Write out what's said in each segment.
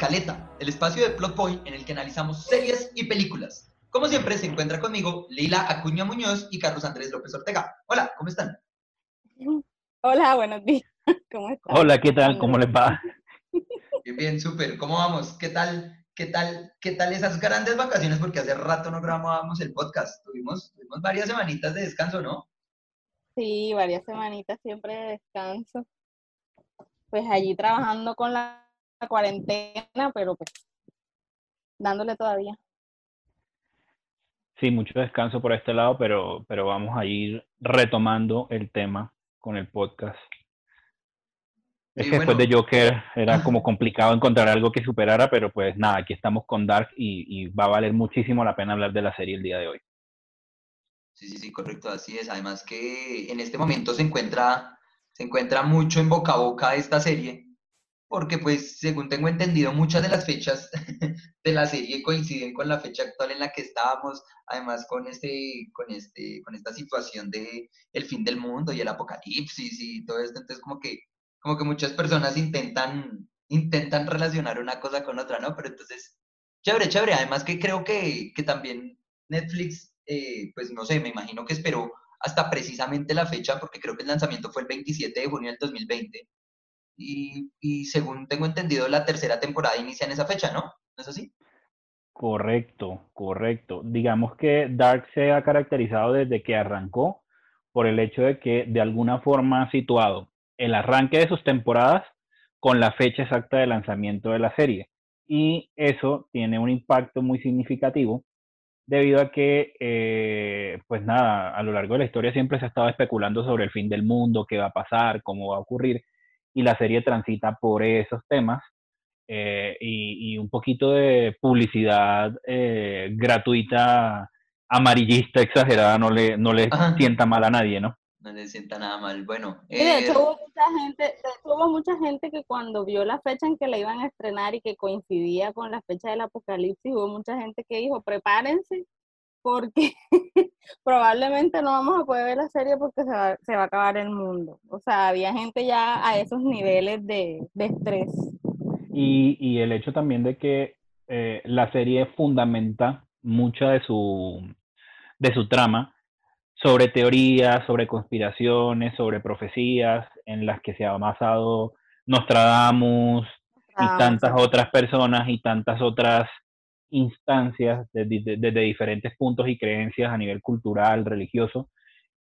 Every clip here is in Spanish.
Escaleta, el espacio de Plot Point en el que analizamos series y películas. Como siempre, se encuentra conmigo Leila Acuña Muñoz y Carlos Andrés López Ortega. Hola, ¿cómo están? Hola, buenos días. ¿Cómo están? Hola, ¿qué tal? ¿Cómo les va? Bien, bien, súper. ¿Cómo vamos? ¿Qué tal? ¿Qué tal? ¿Qué tal esas grandes vacaciones? Porque hace rato no grabábamos el podcast. Tuvimos, tuvimos varias semanitas de descanso, ¿no? Sí, varias semanitas siempre de descanso. Pues allí trabajando con la cuarentena, pero pues dándole todavía. Sí, mucho descanso por este lado, pero, pero vamos a ir retomando el tema con el podcast. Es que después bueno. de Joker era como complicado encontrar algo que superara, pero pues nada, aquí estamos con Dark y, y va a valer muchísimo la pena hablar de la serie el día de hoy. Sí, sí, sí, correcto, así es. Además que en este momento se encuentra, se encuentra mucho en boca a boca esta serie, porque pues según tengo entendido muchas de las fechas de la serie coinciden con la fecha actual en la que estábamos, además con este, con este, con esta situación de el fin del mundo y el apocalipsis y todo esto, entonces como que, como que muchas personas intentan, intentan relacionar una cosa con otra, ¿no? Pero entonces, chévere, chévere, además que creo que, que también Netflix, eh, pues no sé, me imagino que esperó hasta precisamente la fecha, porque creo que el lanzamiento fue el 27 de junio del 2020. Y, y según tengo entendido, la tercera temporada inicia en esa fecha, ¿no? ¿No es así? Correcto, correcto. Digamos que Dark se ha caracterizado desde que arrancó por el hecho de que de alguna forma ha situado el arranque de sus temporadas con la fecha exacta de lanzamiento de la serie. Y eso tiene un impacto muy significativo debido a que, eh, pues nada, a lo largo de la historia siempre se ha estado especulando sobre el fin del mundo, qué va a pasar, cómo va a ocurrir, y la serie transita por esos temas eh, y, y, un poquito de publicidad eh, gratuita, amarillista, exagerada, no le, no le Ajá. sienta mal a nadie, ¿no? No le sienta nada mal. Bueno, de eh, hecho hubo mucha gente, de hecho, hubo mucha gente que cuando vio la fecha en que la iban a estrenar y que coincidía con la fecha del apocalipsis, hubo mucha gente que dijo, prepárense, porque probablemente no vamos a poder ver la serie porque se va, se va a acabar el mundo. O sea, había gente ya a esos niveles de, de estrés. Y, y, el hecho también de que eh, la serie fundamenta mucha de su, de su trama sobre teorías, sobre conspiraciones, sobre profecías en las que se ha basado Nostradamus y tantas otras personas y tantas otras instancias desde de, de, diferentes puntos y creencias a nivel cultural, religioso,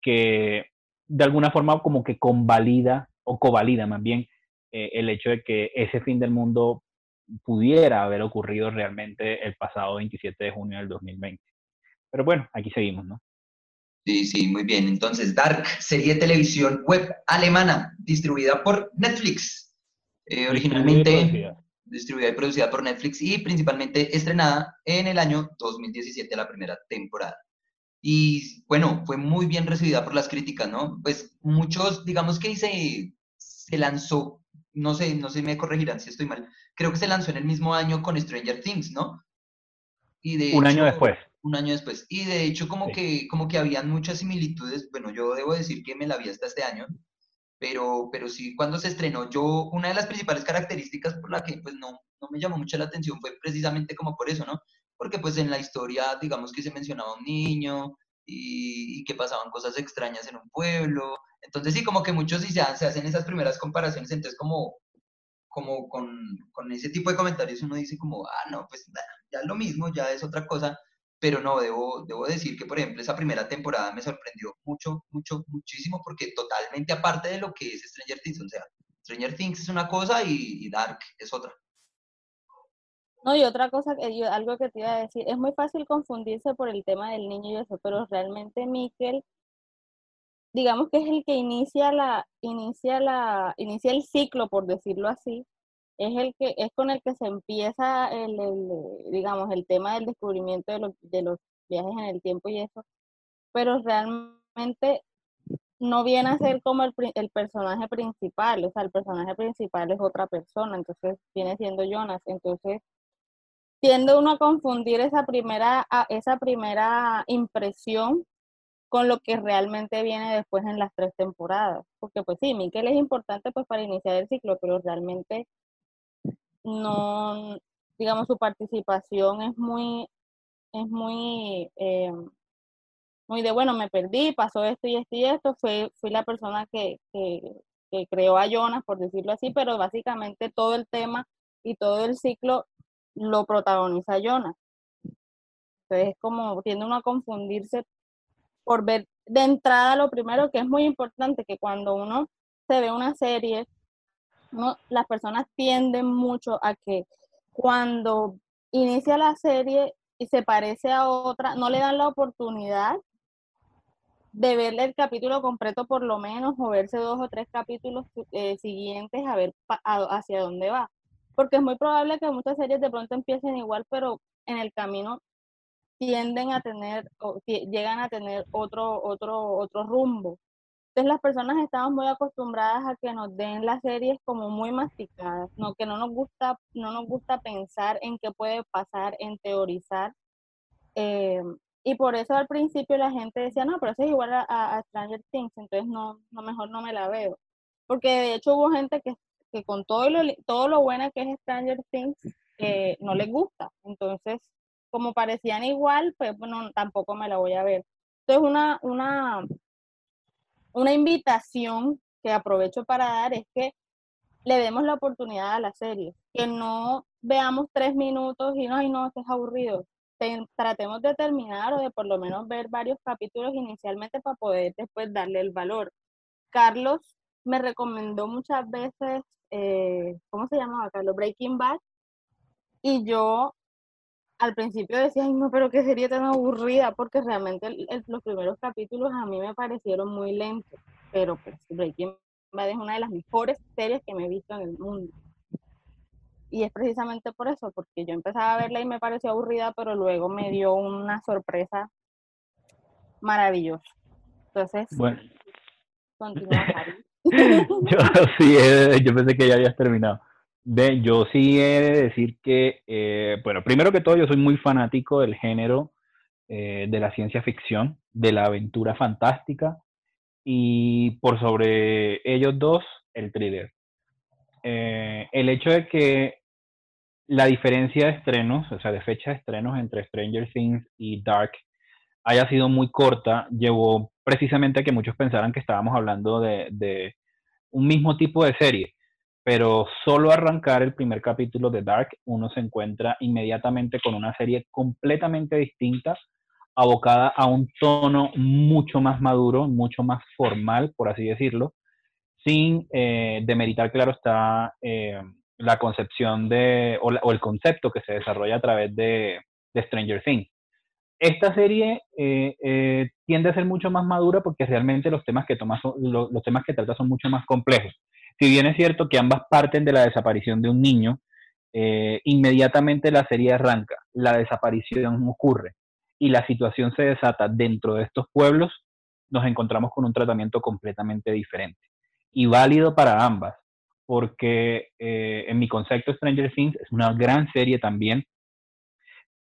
que de alguna forma como que convalida o covalida más bien eh, el hecho de que ese fin del mundo pudiera haber ocurrido realmente el pasado 27 de junio del 2020. Pero bueno, aquí seguimos, ¿no? Sí, sí, muy bien. Entonces, Dark, serie de televisión web alemana, distribuida por Netflix. Eh, originalmente distribuida. y producida por Netflix y principalmente estrenada en el año 2017, la primera temporada. Y bueno, fue muy bien recibida por las críticas, ¿no? Pues muchos, digamos que se, se lanzó, no sé, no sé si me corregirán si estoy mal, creo que se lanzó en el mismo año con Stranger Things, ¿no? Y de un hecho, año después. Un año después. Y de hecho, como, sí. que, como que habían muchas similitudes. Bueno, yo debo decir que me la vi hasta este año, pero, pero sí, cuando se estrenó, yo, una de las principales características por la que pues no, no me llamó mucho la atención fue precisamente como por eso, ¿no? Porque pues en la historia, digamos que se mencionaba un niño y, y que pasaban cosas extrañas en un pueblo. Entonces sí, como que muchos sí se, hacen esas primeras comparaciones, entonces como, como con, con, ese tipo de comentarios uno dice como, ah, no, pues ya es lo mismo, ya es otra cosa, pero no, debo, debo decir que, por ejemplo, esa primera temporada me sorprendió mucho, mucho, muchísimo, porque totalmente aparte de lo que es Stranger Things, o sea, Stranger Things es una cosa y, Dark es otra. No, y otra cosa, yo, algo que te iba a decir, es muy fácil confundirse por el tema del niño y eso, pero realmente Mikkel, digamos que es el que inicia la, inicia la, inicia el ciclo, por decirlo así, es el que, es con el que se empieza el, el digamos, el tema del descubrimiento de los, de los viajes en el tiempo y eso, pero realmente no viene a ser como el, el, personaje principal, o sea, el personaje principal es otra persona, entonces viene siendo Jonas, entonces tiende uno a confundir esa primera, esa primera impresión con lo que realmente viene después en las tres temporadas, porque pues sí, Mikkel es importante pues para iniciar el ciclo, pero realmente no, digamos, su participación es muy, es muy, eh, muy de, bueno, me perdí, pasó esto y esto y esto, fui, fui la persona que, que, que creó a Jonas, por decirlo así, pero básicamente todo el tema y todo el ciclo lo protagoniza Jonas. Entonces es como tiende uno a confundirse por ver de entrada lo primero que es muy importante, que cuando uno se ve una serie, las personas tienden mucho a que cuando inicia la serie y se parece a otra, no le dan la oportunidad de verle el capítulo completo por lo menos o verse dos o tres capítulos eh, siguientes a ver hacia dónde va. Porque es muy probable que muchas series de pronto empiecen igual, pero en el camino tienden a tener o llegan a tener otro, otro, otro rumbo. Entonces las personas estamos muy acostumbradas a que nos den las series como muy masticadas, no que no nos gusta, no nos gusta pensar en qué puede pasar, en teorizar. Eh, y por eso al principio la gente decía, no, pero eso es igual a, Stranger Things, entonces no, no, mejor no me la veo. Porque de hecho hubo gente que, que con todo lo, todo lo buena que es Stranger Things, eh, no les gusta. Entonces como parecían igual, pues bueno, tampoco me la voy a ver. Entonces, una, una, una invitación que aprovecho para dar es que le demos la oportunidad a la serie, que no veamos tres minutos y no, ay no, es aburrido. tratemos de terminar o de por lo menos ver varios capítulos inicialmente para poder después darle el valor. Carlos me recomendó muchas veces, eh, ¿cómo se llamaba Carlos? Breaking Bad. Y yo al principio decía, ay no, pero qué sería tan aburrida, porque realmente los primeros capítulos a mí me parecieron muy lentos, pero pues Breaking Bad es una de las mejores series que me he visto en el mundo. Y es precisamente por eso, porque yo empezaba a verla y me pareció aburrida, pero luego me dio una sorpresa maravillosa. Entonces, bueno. continúa, yo sí, eh, yo pensé que ya habías terminado yo sí he de decir que, eh, bueno, primero que todo, yo soy muy fanático del género eh, de la ciencia ficción, de la aventura fantástica y por sobre ellos dos, el thriller. Eh, el hecho de que la diferencia de estrenos, o sea, de fecha de estrenos entre Stranger Things y Dark haya sido muy corta, llevó precisamente a que muchos pensaran que estábamos hablando de, de un mismo tipo de serie pero solo arrancar el primer capítulo de Dark, uno se encuentra inmediatamente con una serie completamente distinta, abocada a un tono mucho más maduro, mucho más formal, por así decirlo, sin eh, demeritar, claro, está eh, la concepción de, o, el concepto que se desarrolla a través de, Stranger Things. Esta serie eh, tiende a ser mucho más madura porque realmente los temas que, toma los temas que trata son mucho más complejos si bien es cierto que ambas parten de la desaparición de un niño, eh, inmediatamente la serie arranca, la desaparición ocurre y la situación se desata dentro de estos pueblos, nos encontramos con un tratamiento completamente diferente y válido para ambas, porque eh, en mi concepto Stranger Things es una gran serie también,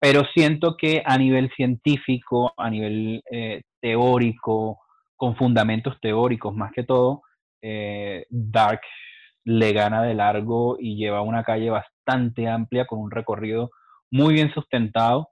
pero siento que a nivel científico, a nivel eh, teórico, con fundamentos teóricos más que todo, eh, Dark le gana de largo y lleva una calle bastante amplia con un recorrido muy bien sustentado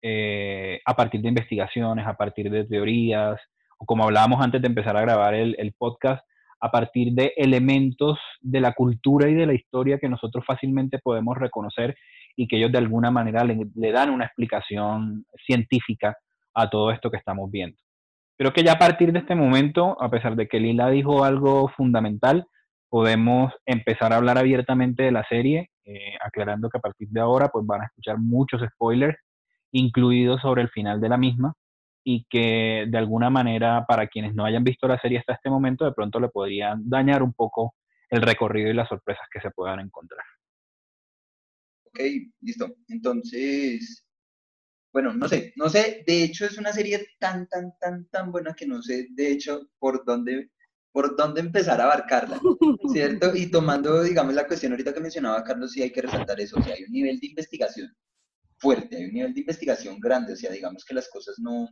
eh, a partir de investigaciones, a partir de teorías, o como hablábamos antes de empezar a grabar el, podcast, a partir de elementos de la cultura y de la historia que nosotros fácilmente podemos reconocer y que ellos de alguna manera le dan una explicación científica a todo esto que estamos viendo. Creo que ya a partir de este momento, a pesar de que Lila dijo algo fundamental, podemos empezar a hablar abiertamente de la serie, eh, aclarando que a partir de ahora pues van a escuchar muchos spoilers, incluidos sobre el final de la misma, y que de alguna manera para quienes no hayan visto la serie hasta este momento, de pronto le podrían dañar un poco el recorrido y las sorpresas que se puedan encontrar. Ok, listo. Entonces, bueno, no sé, no sé, de hecho es una serie tan, tan, tan, tan buena que no sé, de hecho, por dónde, por dónde empezar a abarcarla, ¿cierto? Y tomando, digamos, la cuestión ahorita que mencionaba Carlos, sí hay que resaltar eso, o sea, hay un nivel de investigación fuerte, hay un nivel de investigación grande, o sea, digamos que las cosas no,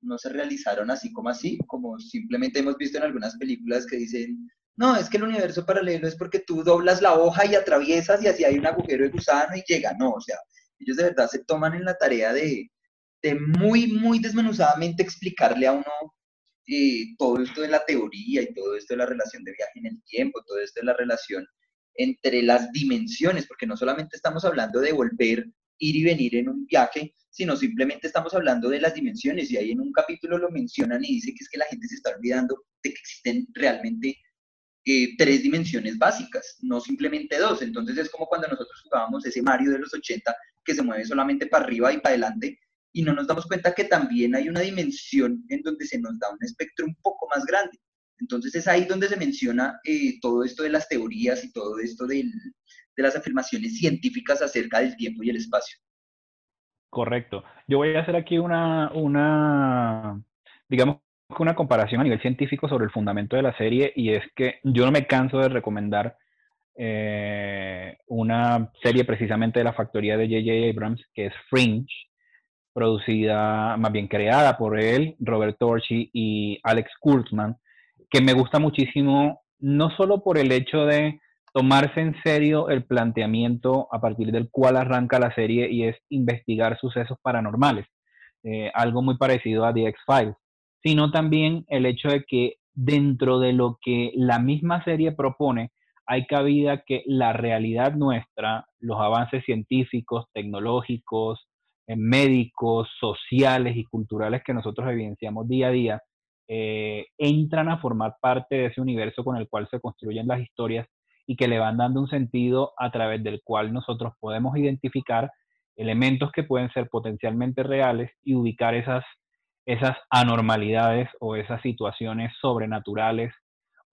no se realizaron así como así, como simplemente hemos visto en algunas películas que dicen, no, es que el universo paralelo es porque tú doblas la hoja y atraviesas y así hay un agujero de gusano y llega, no, o sea, ellos de verdad se toman en la tarea de, de muy, muy desmenuzadamente explicarle a uno eh, todo esto de la teoría y todo esto de la relación de viaje en el tiempo, todo esto de la relación entre las dimensiones, porque no solamente estamos hablando de volver, ir y venir en un viaje, sino simplemente estamos hablando de las dimensiones y ahí en un capítulo lo mencionan y dice que es que la gente se está olvidando de que existen realmente eh, tres dimensiones básicas, no simplemente dos. Entonces es como cuando nosotros jugábamos ese Mario de los 80 que se mueve solamente para arriba y para adelante y no nos damos cuenta que también hay una dimensión en donde se nos da un espectro un poco más grande. Entonces es ahí donde se menciona eh, todo esto de las teorías y todo esto de las afirmaciones científicas acerca del tiempo y el espacio. Correcto. Yo voy a hacer aquí una, una digamos, una comparación a nivel científico sobre el fundamento de la serie y es que yo no me canso de recomendar eh, una serie precisamente de la factoría de J.J. Abrams que es Fringe, producida, más bien creada por él, Robert Torchi y Alex Kurtzman, que me gusta muchísimo, no solo por el hecho de tomarse en serio el planteamiento a partir del cual arranca la serie y es investigar sucesos paranormales, eh, algo muy parecido a The X-Files, sino también el hecho de que dentro de lo que la misma serie propone, hay cabida que la realidad nuestra, los avances científicos, tecnológicos, eh, médicos, sociales y culturales que nosotros evidenciamos día a día, eh, entran a formar parte de ese universo con el cual se construyen las historias y que le van dando un sentido a través del cual nosotros podemos identificar elementos que pueden ser potencialmente reales y ubicar esas esas anormalidades o esas situaciones sobrenaturales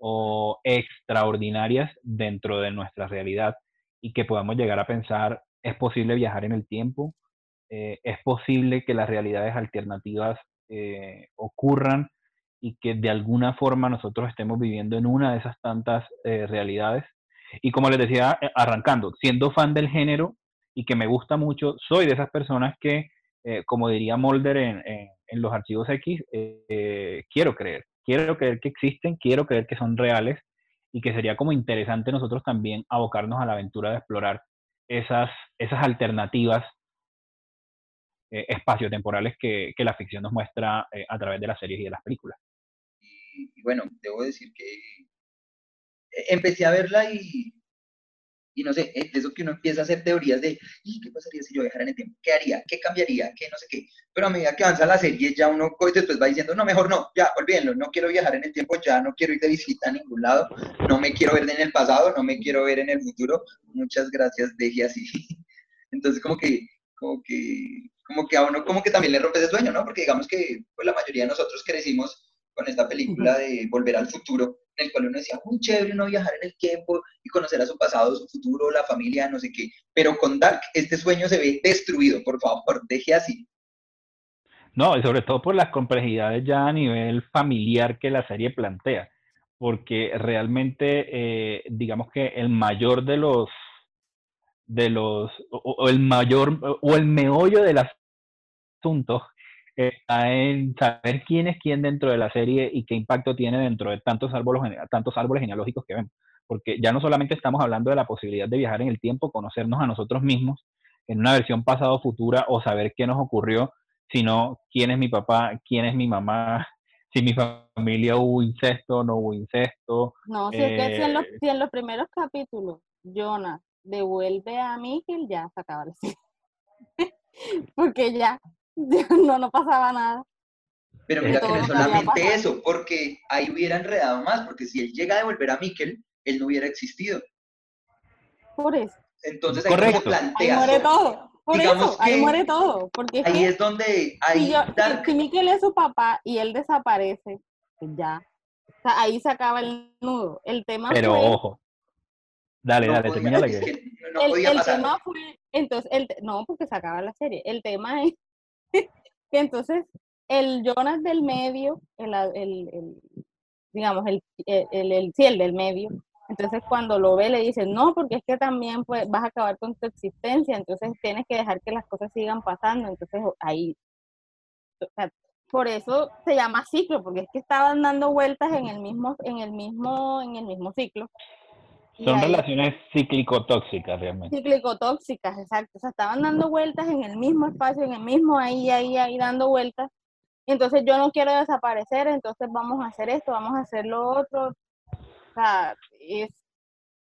o extraordinarias dentro de nuestra realidad y que podamos llegar a pensar, es posible viajar en el tiempo, eh, es posible que las realidades alternativas eh, ocurran y que de alguna forma nosotros estemos viviendo en una de esas tantas eh, realidades. Y como les decía, arrancando, siendo fan del género y que me gusta mucho, soy de esas personas que, como diría Mulder en en los archivos X, quiero creer, quiero creer que existen, quiero creer que son reales y que sería como interesante nosotros también abocarnos a la aventura de explorar esas, esas alternativas eh, espaciotemporales que, que, la ficción nos muestra eh, a través de las series y de las películas. y, bueno, debo decir que empecé a verla y y no sé, es eso que uno empieza a hacer teorías de, ¿y qué pasaría si yo viajara en el tiempo? ¿Qué haría? ¿Qué cambiaría? ¿Qué no sé qué? Pero a medida que avanza la serie, ya uno después va diciendo, no, mejor no, ya, olvídenlo, no quiero viajar en el tiempo, ya no quiero ir de visita a ningún lado, no me quiero ver en el pasado, no me quiero ver en el futuro, muchas gracias, deje así. Entonces, como que, como que, como que a uno como que también le rompe ese sueño, ¿no? Porque digamos que pues, la mayoría de nosotros crecimos con esta película de Volver al Futuro, en el cual uno decía, muy chévere no viajar en el tiempo y conocer a su pasado, su futuro, la familia, no sé qué. Pero con Dark, este sueño se ve destruido, por favor, deje así. No, y sobre todo por las complejidades ya a nivel familiar que la serie plantea, porque realmente, eh, digamos que el mayor de los, de los, o, el mayor, o el meollo del asunto está en saber quién es quién dentro de la serie y qué impacto tiene dentro de tantos árboles, tantos árboles genealógicos que vemos. Porque ya no solamente estamos hablando de la posibilidad de viajar en el tiempo, conocernos a nosotros mismos en una versión pasado futura o saber qué nos ocurrió, sino quién es mi papá, quién es mi mamá, si mi familia hubo incesto, o no hubo incesto. No, si, es que si en, los, eh, si en los primeros capítulos Jonah devuelve a Miguel, ya se acaba la serie. Porque ya, no, no pasaba nada. Pero mira que no es solamente eso, porque ahí hubiera enredado más, porque si él llega a devolver a Miquel, él no hubiera existido. Por eso. Entonces ahí como plantea. Ahí muere todo. Por eso, ahí muere todo. Porque ahí es, donde ahí si, Miquel es su papá y él desaparece, pues ya. O sea, ahí se acaba el nudo. El tema Pero ojo. Dale, dale, termina la que. el, tema fue, entonces, el, no, porque se acaba la serie. El tema es que entonces el Jonas del medio, el, el, digamos, el, el, sí, el del medio, entonces cuando lo ve le dice, no, porque es que también pues, vas a acabar con tu existencia, entonces tienes que dejar que las cosas sigan pasando, entonces ahí, por eso se llama ciclo, porque es que estaban dando vueltas en el mismo, en el mismo, en el mismo ciclo. Son relaciones cíclico-tóxicas realmente. Cíclico-tóxicas, exacto. O sea, estaban dando vueltas en el mismo espacio, en el mismo ahí, ahí, ahí, dando vueltas. Entonces yo no quiero desaparecer, entonces vamos a hacer esto, vamos a hacer lo otro. O sea, es,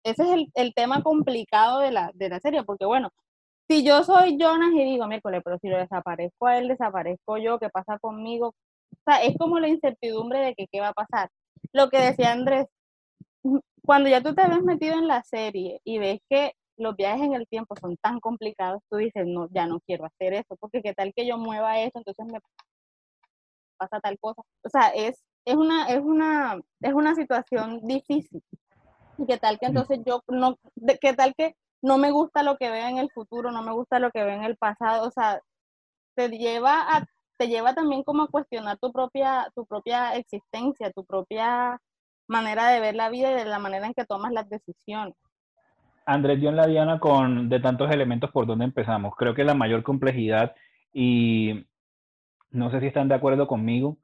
ese es el, el tema complicado de la, de la serie, porque bueno, si yo soy Jonas y digo, miércoles, pero si lo desaparezco a él, desaparezco yo, ¿qué pasa conmigo? O sea, es como la incertidumbre de que qué va a pasar. Lo que decía Andrés, cuando ya tú te ves metido en la serie y ves que los viajes en el tiempo son tan complicados, tú dices, no, ya no quiero hacer eso, porque qué tal que yo mueva eso, entonces me pasa tal cosa. O sea, es, es, una, es, una, es una situación difícil. Y qué tal que entonces yo, no, qué tal que no me gusta lo que veo en el futuro, no me gusta lo que veo en el pasado, o sea, te lleva a te lleva también como a cuestionar tu propia tu propia existencia, tu propia manera de ver la vida y de la manera en que tomas las decisiones. Andrés dio en la diana con de tantos elementos por donde empezamos. Creo que la mayor complejidad y no sé si están de acuerdo conmigo,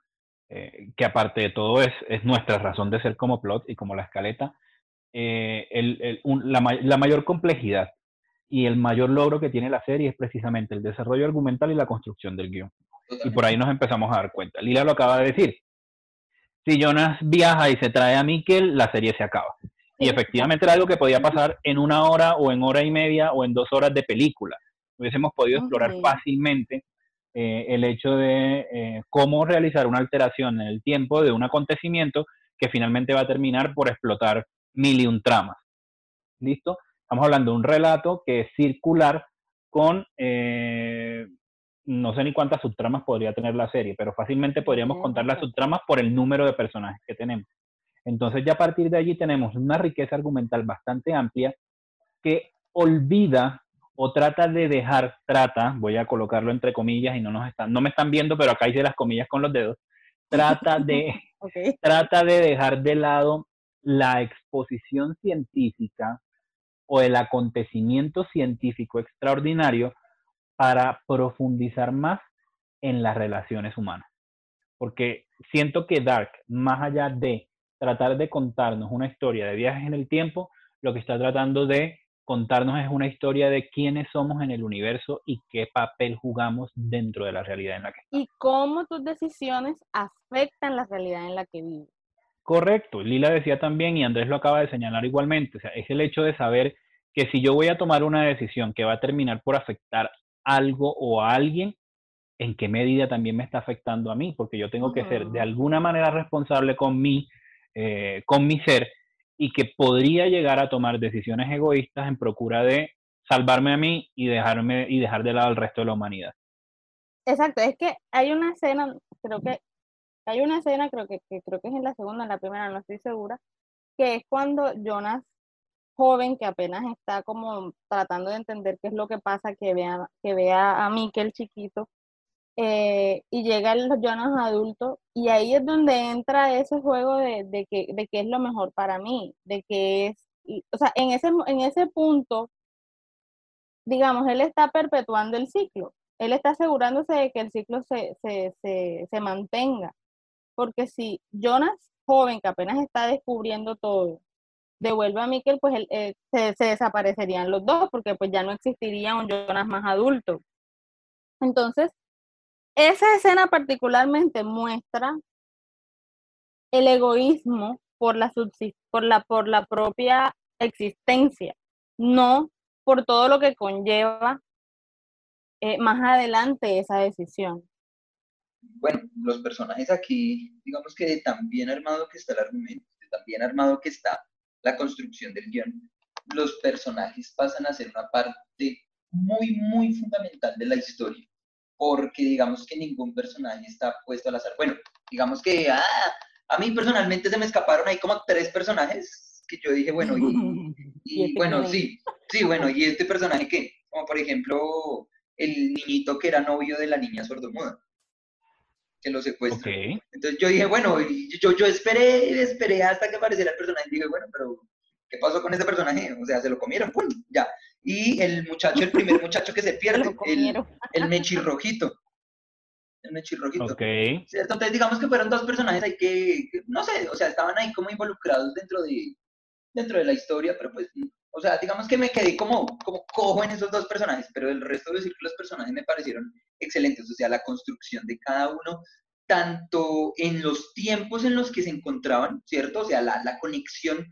eh, que aparte de todo es, es nuestra razón de ser como plot y como la escaleta, eh, el, la, la, mayor complejidad y el mayor logro que tiene la serie es precisamente el desarrollo argumental y la construcción del guion. Y por ahí nos empezamos a dar cuenta. Lila lo acaba de decir. Si Jonas viaja y se trae a Mikkel, la serie se acaba. Y efectivamente era algo que podía pasar en una hora o en hora y media o en dos horas de película. Hubiésemos podido explorar fácilmente eh, el hecho de eh, cómo realizar una alteración en el tiempo de un acontecimiento que finalmente va a terminar por explotar mil y un tramas. ¿Listo? Estamos hablando de un relato que es circular con, eh, no sé ni cuántas subtramas podría tener la serie, pero fácilmente podríamos contar las subtramas por el número de personajes que tenemos. Entonces ya a partir de allí tenemos una riqueza argumental bastante amplia que olvida o trata de dejar, trata, voy a colocarlo entre comillas y no nos están, no me están viendo, pero acá hice las comillas con los dedos, trata de, trata de dejar de lado la exposición científica o el acontecimiento científico extraordinario para profundizar más en las relaciones humanas. Porque siento que Dark, más allá de tratar de contarnos una historia de viajes en el tiempo, lo que está tratando de contarnos es una historia de quiénes somos en el universo y qué papel jugamos dentro de la realidad en la que estamos. Y cómo tus decisiones afectan la realidad en la que vives. Correcto, Lila decía también, y Andrés lo acaba de señalar igualmente, o sea, es el hecho de saber que si yo voy a tomar una decisión que va a terminar por afectar algo o a alguien, en qué medida también me está afectando a mí, porque yo tengo que ser de alguna manera responsable con mi, eh, con mi ser y que podría llegar a tomar decisiones egoístas en procura de salvarme a mí y dejarme y dejar de lado al resto de la humanidad. Exacto, es que hay una escena, creo que hay una escena, creo que, creo que es en la segunda, en la primera, no estoy segura, que es cuando Jonas, joven, que apenas está como tratando de entender qué es lo que pasa, que vea, que vea a Mikkel chiquito, eh, y llega el Jonas adulto, y ahí es donde entra ese juego de, de, que, de es lo mejor para mí, de que es, o sea, en ese, en ese punto, digamos, él está perpetuando el ciclo, él está asegurándose de que el ciclo se, se, se mantenga porque si Jonas, joven, que apenas está descubriendo todo, devuelve a Mikkel, pues eh, se, desaparecerían los dos, porque pues ya no existiría un Jonas más adulto. Entonces, esa escena particularmente muestra el egoísmo por la, por la, por la propia existencia, no por todo lo que conlleva eh, más adelante esa decisión bueno, los personajes aquí, digamos que tan bien armado que está el argumento, tan bien armado que está la construcción del guion, los personajes pasan a ser una parte muy, muy fundamental de la historia, porque digamos que ningún personaje está puesto al azar. Bueno, digamos que ah, a mí personalmente se me escaparon ahí como tres personajes que yo dije, bueno, y, y bueno, sí, sí, bueno, y este personaje que, como por ejemplo, el niñito que era novio de la niña sordomuda que lo secuestra. Entonces yo dije, bueno, yo, yo esperé, esperé hasta que apareciera el personaje y dije, bueno, pero ¿qué pasó con ese personaje? O sea, se lo comieron, ¡pum! Ya. Y el muchacho, el primer muchacho que se pierde, el, el mechirrojito. el mechirrojito. Ok. ¿Cierto? Entonces digamos que fueron dos personajes ahí que, que, no sé, o sea, estaban ahí como involucrados dentro de, dentro de la historia, pero pues, o sea, digamos que me quedé como, como cojo en esos dos personajes, pero el resto de decir que los personajes me parecieron excelentes, o sea, la construcción de cada uno, tanto en los tiempos en los que se encontraban, ¿cierto? O sea, la, la conexión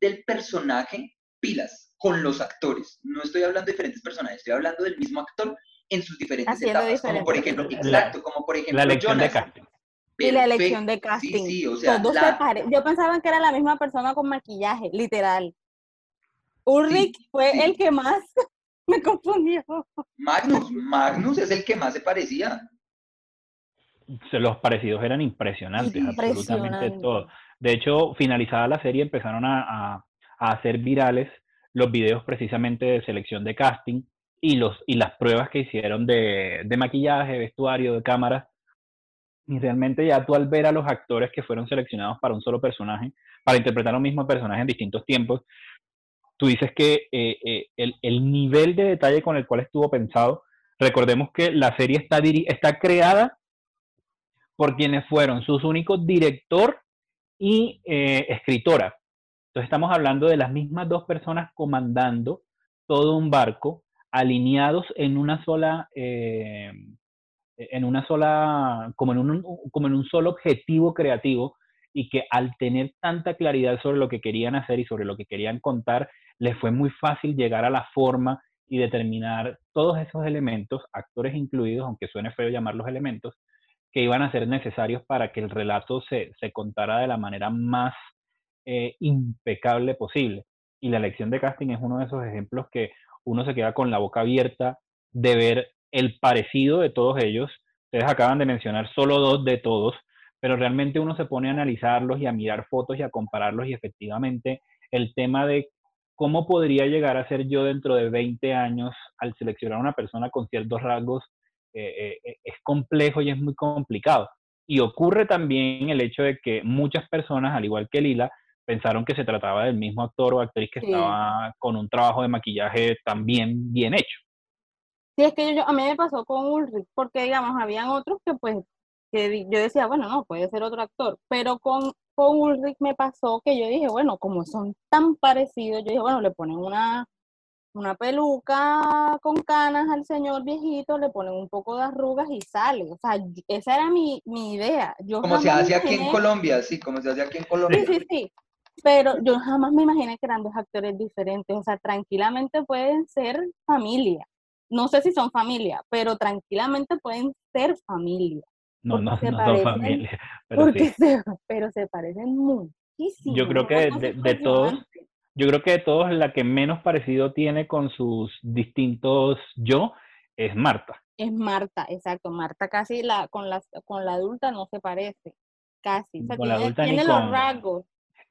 del personaje, pilas, con los actores. No estoy hablando de diferentes personajes, estoy hablando del mismo actor en sus diferentes Haciendo etapas. Como por diferentes ejemplo, exacto, como por ejemplo La elección de Jonas. casting. Y la Perfecto. elección de Sí, casting. sí, o sea, Todos la- se pare- Yo pensaba que era la misma persona con maquillaje, literal. Ulrich fue sí. el que más me confundió. Magnus, Magnus es el que más se parecía. Los parecidos eran impresionantes, absolutamente todo. De hecho, finalizada la serie, empezaron a, a- a hacer virales los videos precisamente de selección de casting y, los, y las pruebas que hicieron de, de maquillaje, vestuario, de cámaras. Y realmente ya tú al ver a los actores que fueron seleccionados para un solo personaje, para interpretar un mismo personaje en distintos tiempos, tú dices que eh, eh, el, el nivel de detalle con el cual estuvo pensado, recordemos que la serie está, está creada por quienes fueron sus únicos director y eh, escritora. Entonces estamos hablando de las mismas dos personas comandando todo un barco, alineados en una sola, en una sola, como en un, como en un solo objetivo creativo y que al tener tanta claridad sobre lo que querían hacer y sobre lo que querían contar, les fue muy fácil llegar a la forma y determinar todos esos elementos, actores incluidos, aunque suene feo llamarlos elementos, que iban a ser necesarios para que el relato se, se contara de la manera más eh, impecable posible. Y la elección de casting es uno de esos ejemplos que uno se queda con la boca abierta de ver el parecido de todos ellos. Ustedes acaban de mencionar solo dos de todos, pero realmente uno se pone a analizarlos y a mirar fotos y a compararlos y efectivamente el tema de cómo podría llegar a ser yo dentro de 20 años al seleccionar a una persona con ciertos rasgos eh, eh, es complejo y es muy complicado. Y ocurre también el hecho de que muchas personas, al igual que Lila, pensaron que se trataba del mismo actor o actriz que Sí. estaba con un trabajo de maquillaje también bien hecho. Sí, es que yo, a mí me pasó con Ulrich, porque digamos, habían otros que pues, que yo decía, bueno, no, puede ser otro actor, pero con, con Ulrich me pasó que yo dije, bueno, como son tan parecidos, yo dije, bueno, le ponen una, una peluca con canas al señor viejito, le ponen un poco de arrugas y sale, o sea, esa era mi, mi idea. Yo Como se hace aquí en Colombia, sí, como se hace aquí en Colombia. Sí, sí, sí. Pero yo jamás me imaginé que eran dos actores diferentes. O sea, tranquilamente pueden ser familia. No sé si son familia, pero tranquilamente pueden ser familia. No, no, no son parecen- familia, pero porque sí. se, pero se parecen muchísimo. Yo creo que cosa de- de todos-. Yo creo que de todos la que menos parecido tiene con sus distintos yo es Marta. Es Marta, exacto. Marta casi la, con, la, con la adulta no se parece. Casi. O sea, Con la tiene, adulta ni tiene los con- rasgos.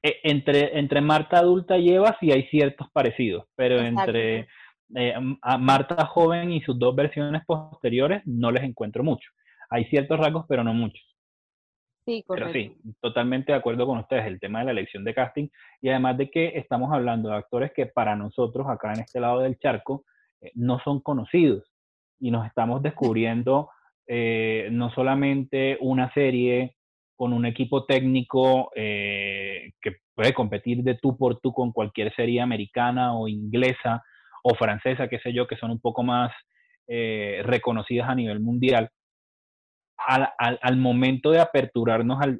Eh, entre, entre Marta adulta y Eva sí hay ciertos parecidos, pero Exacto. entre eh, a Marta joven y sus dos versiones posteriores no les encuentro mucho. Hay ciertos rasgos, pero no muchos. Sí, Pero correcto. sí, totalmente de acuerdo con ustedes, el tema de la elección de casting y además de que estamos hablando de actores que para nosotros acá en este lado del charco eh, no son conocidos y nos estamos descubriendo eh, no solamente una serie con un equipo técnico eh, que puede competir de tú por tú con cualquier serie americana o inglesa o francesa, qué sé yo, que son un poco más reconocidas a nivel mundial, al, al, al momento de aperturarnos al,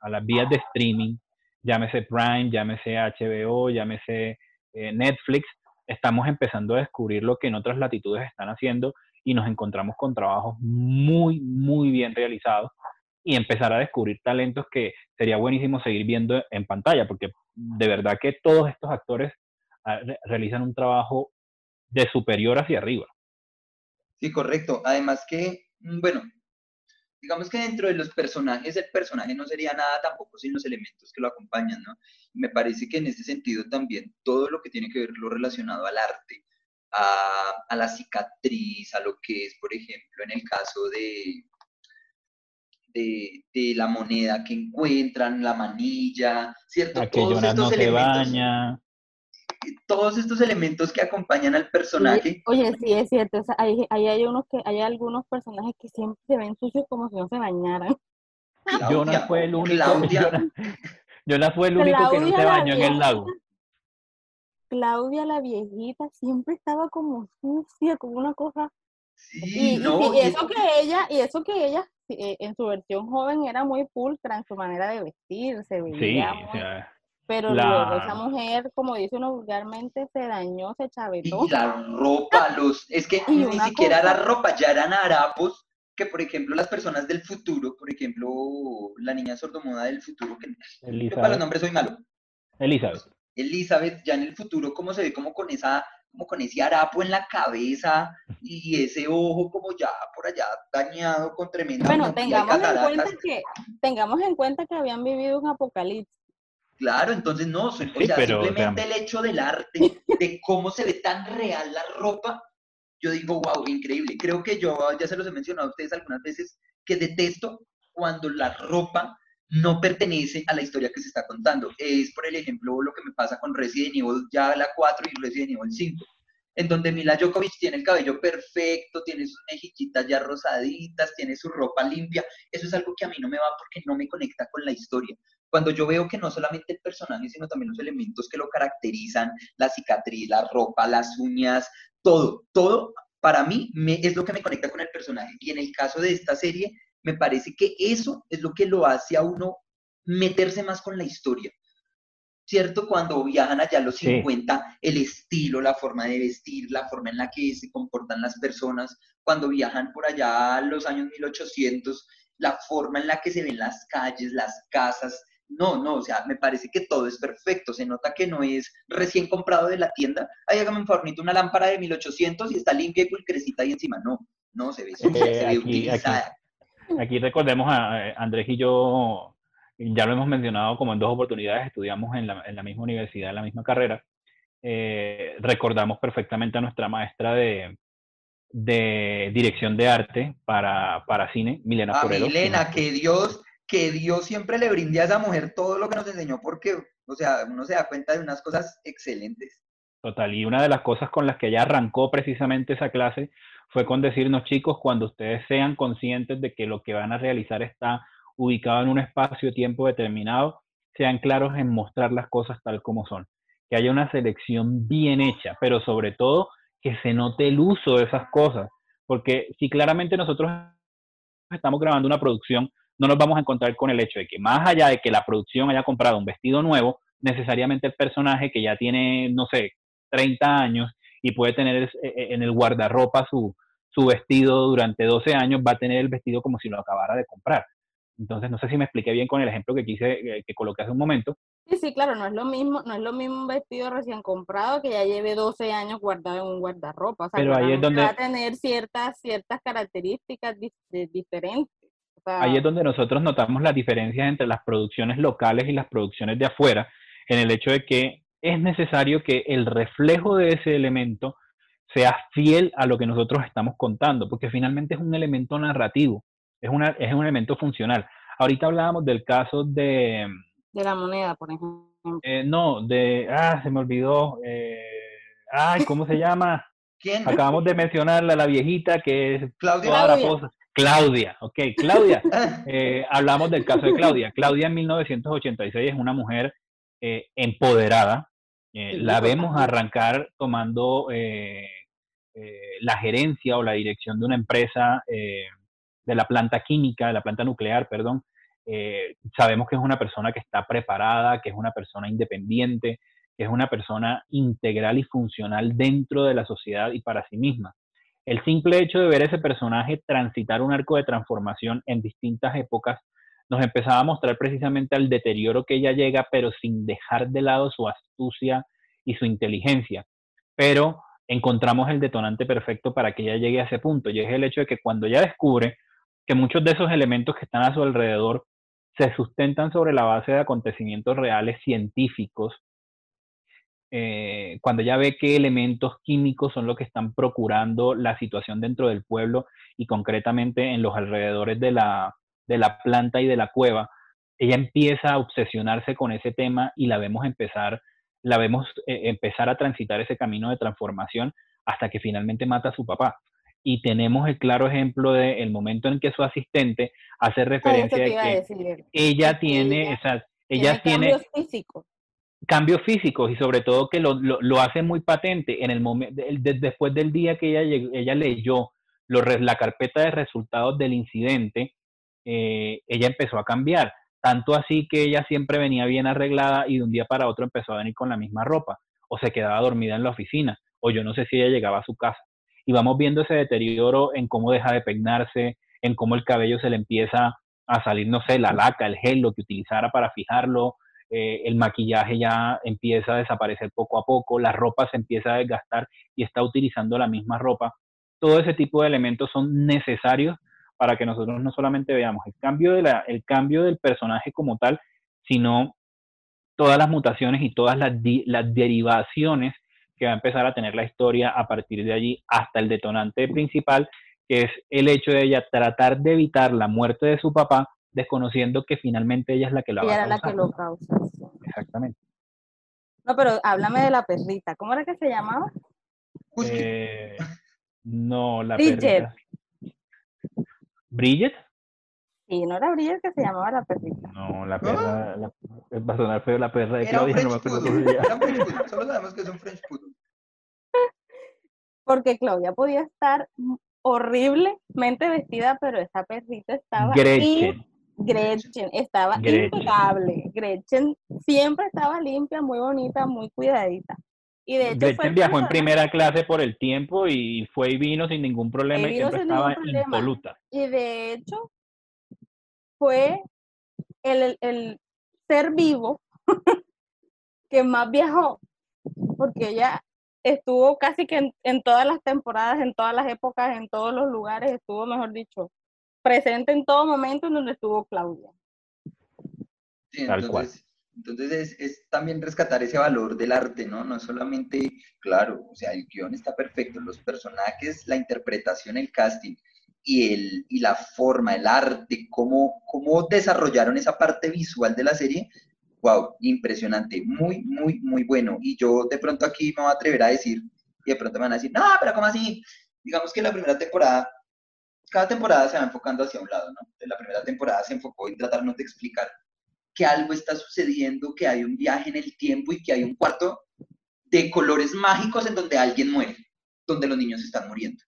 a las vías de streaming, llámese Prime, llámese HBO, llámese eh, Netflix, estamos empezando a descubrir lo que en otras latitudes están haciendo y nos encontramos con trabajos muy, muy bien realizados y empezar a descubrir talentos que sería buenísimo seguir viendo en pantalla, porque de verdad que todos estos actores ah, re- realizan un trabajo de superior hacia arriba. Sí, correcto. Además que, mm, bueno, digamos que dentro de los personajes, el personaje no sería nada tampoco sin los elementos que lo acompañan, ¿no? Me parece que en ese sentido también todo lo que tiene que ver lo relacionado al arte, a, a la cicatriz, a lo que es, por ejemplo, en el caso de, de, de la moneda que encuentran, la manilla, ¿cierto? A que Todos Jonas no estos se elementos. baña. Todos estos elementos que acompañan al personaje. oye, sí, es cierto. hay, hay, unos que, hay algunos personajes que siempre se ven sucios como si no se bañaran. Claudia, fue el único. Jonah, fue el único que no se bañó en el lago. Claudia la viejita siempre estaba como sucia, como una cosa. Sí, y, no, y, eso que ella, y eso que ella eh, en su versión joven era muy pulcra en su manera de vestir, se veía sí, pero luego esa mujer, como dice uno vulgarmente, se dañó, se chavetó. Y la ropa, los, es que ni siquiera la ropa, ya eran harapos que, por ejemplo, las personas del futuro, por ejemplo, la niña sordomuda del futuro, que yo para los nombres soy malo. Elizabeth. Elizabeth, ya en el futuro, cómo se ve como con esa, como con ese harapo en la cabeza y ese ojo como ya por allá dañado con tremenda Bueno, tengamos en, cuenta que, tengamos en cuenta que habían vivido un apocalipsis. Claro, entonces no, o sea, simplemente el hecho del arte, de cómo se ve tan real la ropa, yo digo, wow, increíble. Creo que yo ya se los he mencionado a ustedes algunas veces, que detesto cuando la ropa no pertenece a la historia que se está contando. Es, por el ejemplo, lo que me pasa con Resident Evil ya la 4 y Resident Evil 5, en donde Mila Djokovic tiene el cabello perfecto, tiene sus mejillitas ya rosaditas, tiene su ropa limpia. Eso es algo que a mí no me va porque no me conecta con la historia. Cuando yo veo que no solamente el personaje, sino también los elementos que lo caracterizan, la cicatriz, la ropa, las uñas, todo, todo para mí me, es lo que me conecta con el personaje. Y en el caso de esta serie, me parece que eso es lo que lo hace a uno meterse más con la historia. ¿Cierto? Cuando viajan allá a los 50, el estilo, la forma de vestir, la forma en la que se comportan las personas, cuando viajan por allá a los años 1800, la forma en la que se ven las calles, las casas, no, no, o sea, me parece que todo es perfecto. Se nota que no es recién comprado de la tienda. Ay, hágame un favorito, una lámpara de 1800 y está limpia y pulcrecita ahí encima. No, no, se ve, se ve aquí, utilizada. Aquí, recordemos a Andrés y yo, ya lo hemos mencionado como en dos oportunidades, estudiamos en la, en la misma universidad, en la misma carrera. Eh, recordamos perfectamente a nuestra maestra de, de dirección de arte para, para cine, Milena a Milena, que Dios que Dios siempre le brinde a esa mujer todo lo que nos enseñó, porque, o sea, uno se da cuenta de unas cosas excelentes. Total, y una de las cosas con las que ella arrancó precisamente esa clase fue con decirnos, chicos, cuando ustedes sean conscientes de que lo que van a realizar está ubicado en un espacio-tiempo determinado, sean claros en mostrar las cosas tal como son. Que haya una selección bien hecha, pero sobre todo que se note el uso de esas cosas. Porque si claramente nosotros estamos grabando una producción no nos vamos a encontrar con el hecho de que más allá de que la producción haya comprado un vestido nuevo, necesariamente el personaje que ya tiene, no sé, 30 años y puede tener e, e, en el guardarropa su, su vestido durante 12 años, va a tener el vestido como si lo acabara de comprar. Entonces, no sé si me expliqué bien con el ejemplo que quise, eh, que coloqué hace un momento. Sí, sí, claro, no es lo mismo, no es lo mismo un vestido recién comprado que ya lleve 12 años guardado en un guardarropa. O sea, Pero ahí es donde... va a tener ciertas, ciertas características diferentes. Ahí es donde nosotros notamos las diferencias entre las producciones locales y las producciones de afuera, en el hecho de que es necesario que el reflejo de ese elemento sea fiel a lo que nosotros estamos contando, porque finalmente es un elemento narrativo, es, una, es un elemento funcional. Ahorita hablábamos del caso de... De la moneda, por ejemplo. Eh, no, de... Ah, se me olvidó. Eh, ay, ¿cómo se llama? ¿Quién? Acabamos de mencionarla, la viejita que es Claudia. Claudia. Claudia, ok, Claudia. Eh, hablamos del caso de Claudia. Claudia en 1986 es una mujer eh, empoderada. Eh, la vemos arrancar tomando la gerencia o la dirección de una empresa de la planta química, de la planta nuclear, perdón. sabemos que es una persona que está preparada, que es una persona independiente, que es una persona integral y funcional dentro de la sociedad y para sí misma. El simple hecho de ver ese personaje transitar un arco de transformación en distintas épocas nos empezaba a mostrar precisamente al deterioro que ella llega, pero sin dejar de lado su astucia y su inteligencia. Pero encontramos el detonante perfecto para que ella llegue a ese punto, y es el hecho de que cuando ella descubre que muchos de esos elementos que están a su alrededor se sustentan sobre la base de acontecimientos reales científicos eh, cuando ella ve qué elementos químicos son los que están procurando la situación dentro del pueblo y concretamente en los alrededores de la, de la planta y de la cueva, ella empieza a obsesionarse con ese tema y la vemos empezar la vemos eh, empezar a transitar ese camino de transformación hasta que finalmente mata a su papá. Y tenemos el claro ejemplo del momento en que su asistente hace referencia a que ella tiene, esas, ella tiene, cambios físicos. Cambios físicos y sobre todo que lo, lo, hace muy patente en el momento, después del día que ella, ella leyó la carpeta de resultados del incidente, eh, ella empezó a cambiar. Tanto así que ella siempre venía bien arreglada y de un día para otro empezó a venir con la misma ropa, o se quedaba dormida en la oficina, o yo no sé si ella llegaba a su casa. Y vamos viendo ese deterioro en cómo deja de peinarse, en cómo el cabello se le empieza a salir, no sé, la laca, el gel, lo que utilizara para fijarlo, eh, el maquillaje ya empieza a desaparecer poco a poco, la ropa se empieza a desgastar y está utilizando la misma ropa. Todo ese tipo de elementos son necesarios para que nosotros no solamente veamos el cambio, de el cambio del personaje como tal, sino todas las mutaciones y todas las, las derivaciones que va a empezar a tener la historia a partir de allí hasta el detonante principal, que es el hecho de ella tratar de evitar la muerte de su papá, desconociendo que finalmente ella es la que la va a causar. la que lo causa. Exactamente. No, pero háblame de la perrita. ¿Cómo era que se llamaba? Eh, no, la perrita. ¿Bridget? Sí, no era Bridget que se llamaba la perrita. No, la perra, la, va a sonar feo la perra de Claudia, no me acuerdo cómo se llama. Solo sabemos que es un French Poodle. Porque Claudia podía estar horriblemente vestida, pero esa perrita estaba Gretchen. Gretchen estaba impecable. Gretchen siempre estaba limpia, muy bonita, muy cuidadita. Y de hecho Gretchen viajó en primera clase por el tiempo y fue y vino sin ningún problema y, siempre estaba impoluta. Y de hecho fue el, el ser vivo que más viajó, porque ella estuvo casi que en, todas las temporadas, en todas las épocas, en todos los lugares, estuvo, mejor dicho, presente en todo momento en donde estuvo Claudia. Tal cual. Entonces es, también rescatar ese valor del arte, ¿no? No solamente, claro, o sea, el guion está perfecto, los personajes, la interpretación, el casting y, el, y la forma, el arte, cómo, cómo desarrollaron esa parte visual de la serie, wow, impresionante, muy, muy, muy bueno. Y yo de pronto aquí me voy a atrever a decir, y de pronto me van a decir, no, pero ¿cómo así? Digamos que la primera temporada, cada temporada se va enfocando hacia un lado, ¿no? La primera temporada se enfocó en tratarnos de explicar que algo está sucediendo, que hay un viaje en el tiempo y que hay un cuarto de colores mágicos en donde alguien muere, donde los niños están muriendo.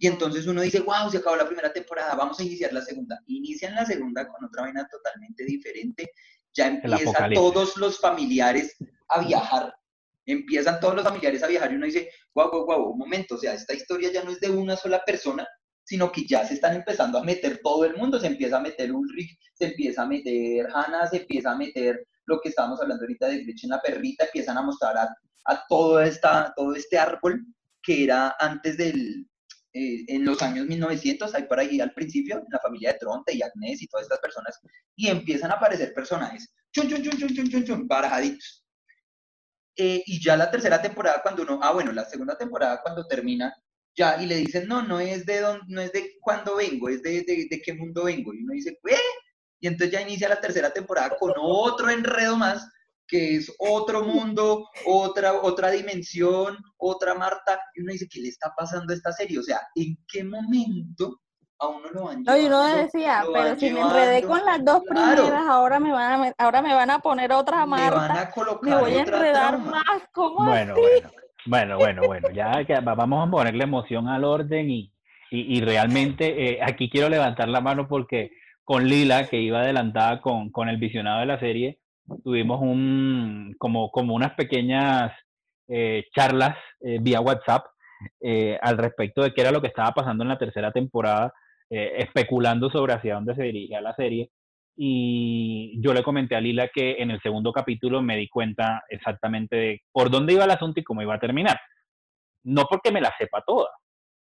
Y entonces uno dice, wow, se acabó la primera temporada, vamos a iniciar la segunda. Inician la segunda con otra vaina totalmente diferente. Ya empiezan todos los familiares a viajar. Empiezan todos los familiares a viajar y uno dice, wow, wow, wow, un momento, o sea, esta historia ya no es de una sola persona, sino que ya se están empezando a meter todo el mundo, se empieza a meter Ulrich, se empieza a meter Hannah, se empieza a meter lo que estábamos hablando ahorita de Gretchen la perrita, empiezan a mostrar a, a todo, esta, todo este árbol que era antes del, eh, en los años 1900, hay por ahí al principio, la familia de Tronte y Agnes y todas estas personas, y empiezan a aparecer personajes, chun, chun, chun, chun, chun, chun, chun barajaditos. Eh, y ya la tercera temporada, cuando uno, ah, bueno, la segunda temporada, cuando termina, ya, y le dicen, no, no es de dónde, no es de cuándo vengo, es de, de, de qué mundo vengo. Y uno dice, ¿qué? Y entonces ya inicia la tercera temporada con otro enredo más, que es otro mundo, otra, otra dimensión, otra Marta. Y uno dice, ¿qué le está pasando a esta serie? O sea, ¿en qué momento a uno lo van No, y uno decía, pero si me enredé con las dos primeras, ahora me van a, ahora me van a poner otra Marta. Me van a colocar me voy a enredar más. ¿Cómo bueno, así? bueno. Bueno, bueno, bueno, ya vamos a ponerle emoción al orden y, y, realmente eh, aquí quiero levantar la mano porque con Lila, que iba adelantada con, con el visionado de la serie, tuvimos un, como, como unas pequeñas eh, charlas eh, vía WhatsApp al respecto de qué era lo que estaba pasando en la tercera temporada, especulando sobre hacia dónde se dirigía la serie. Y yo le comenté a Lila que en el segundo capítulo me di cuenta exactamente de por dónde iba el asunto y cómo iba a terminar. No porque me la sepa toda,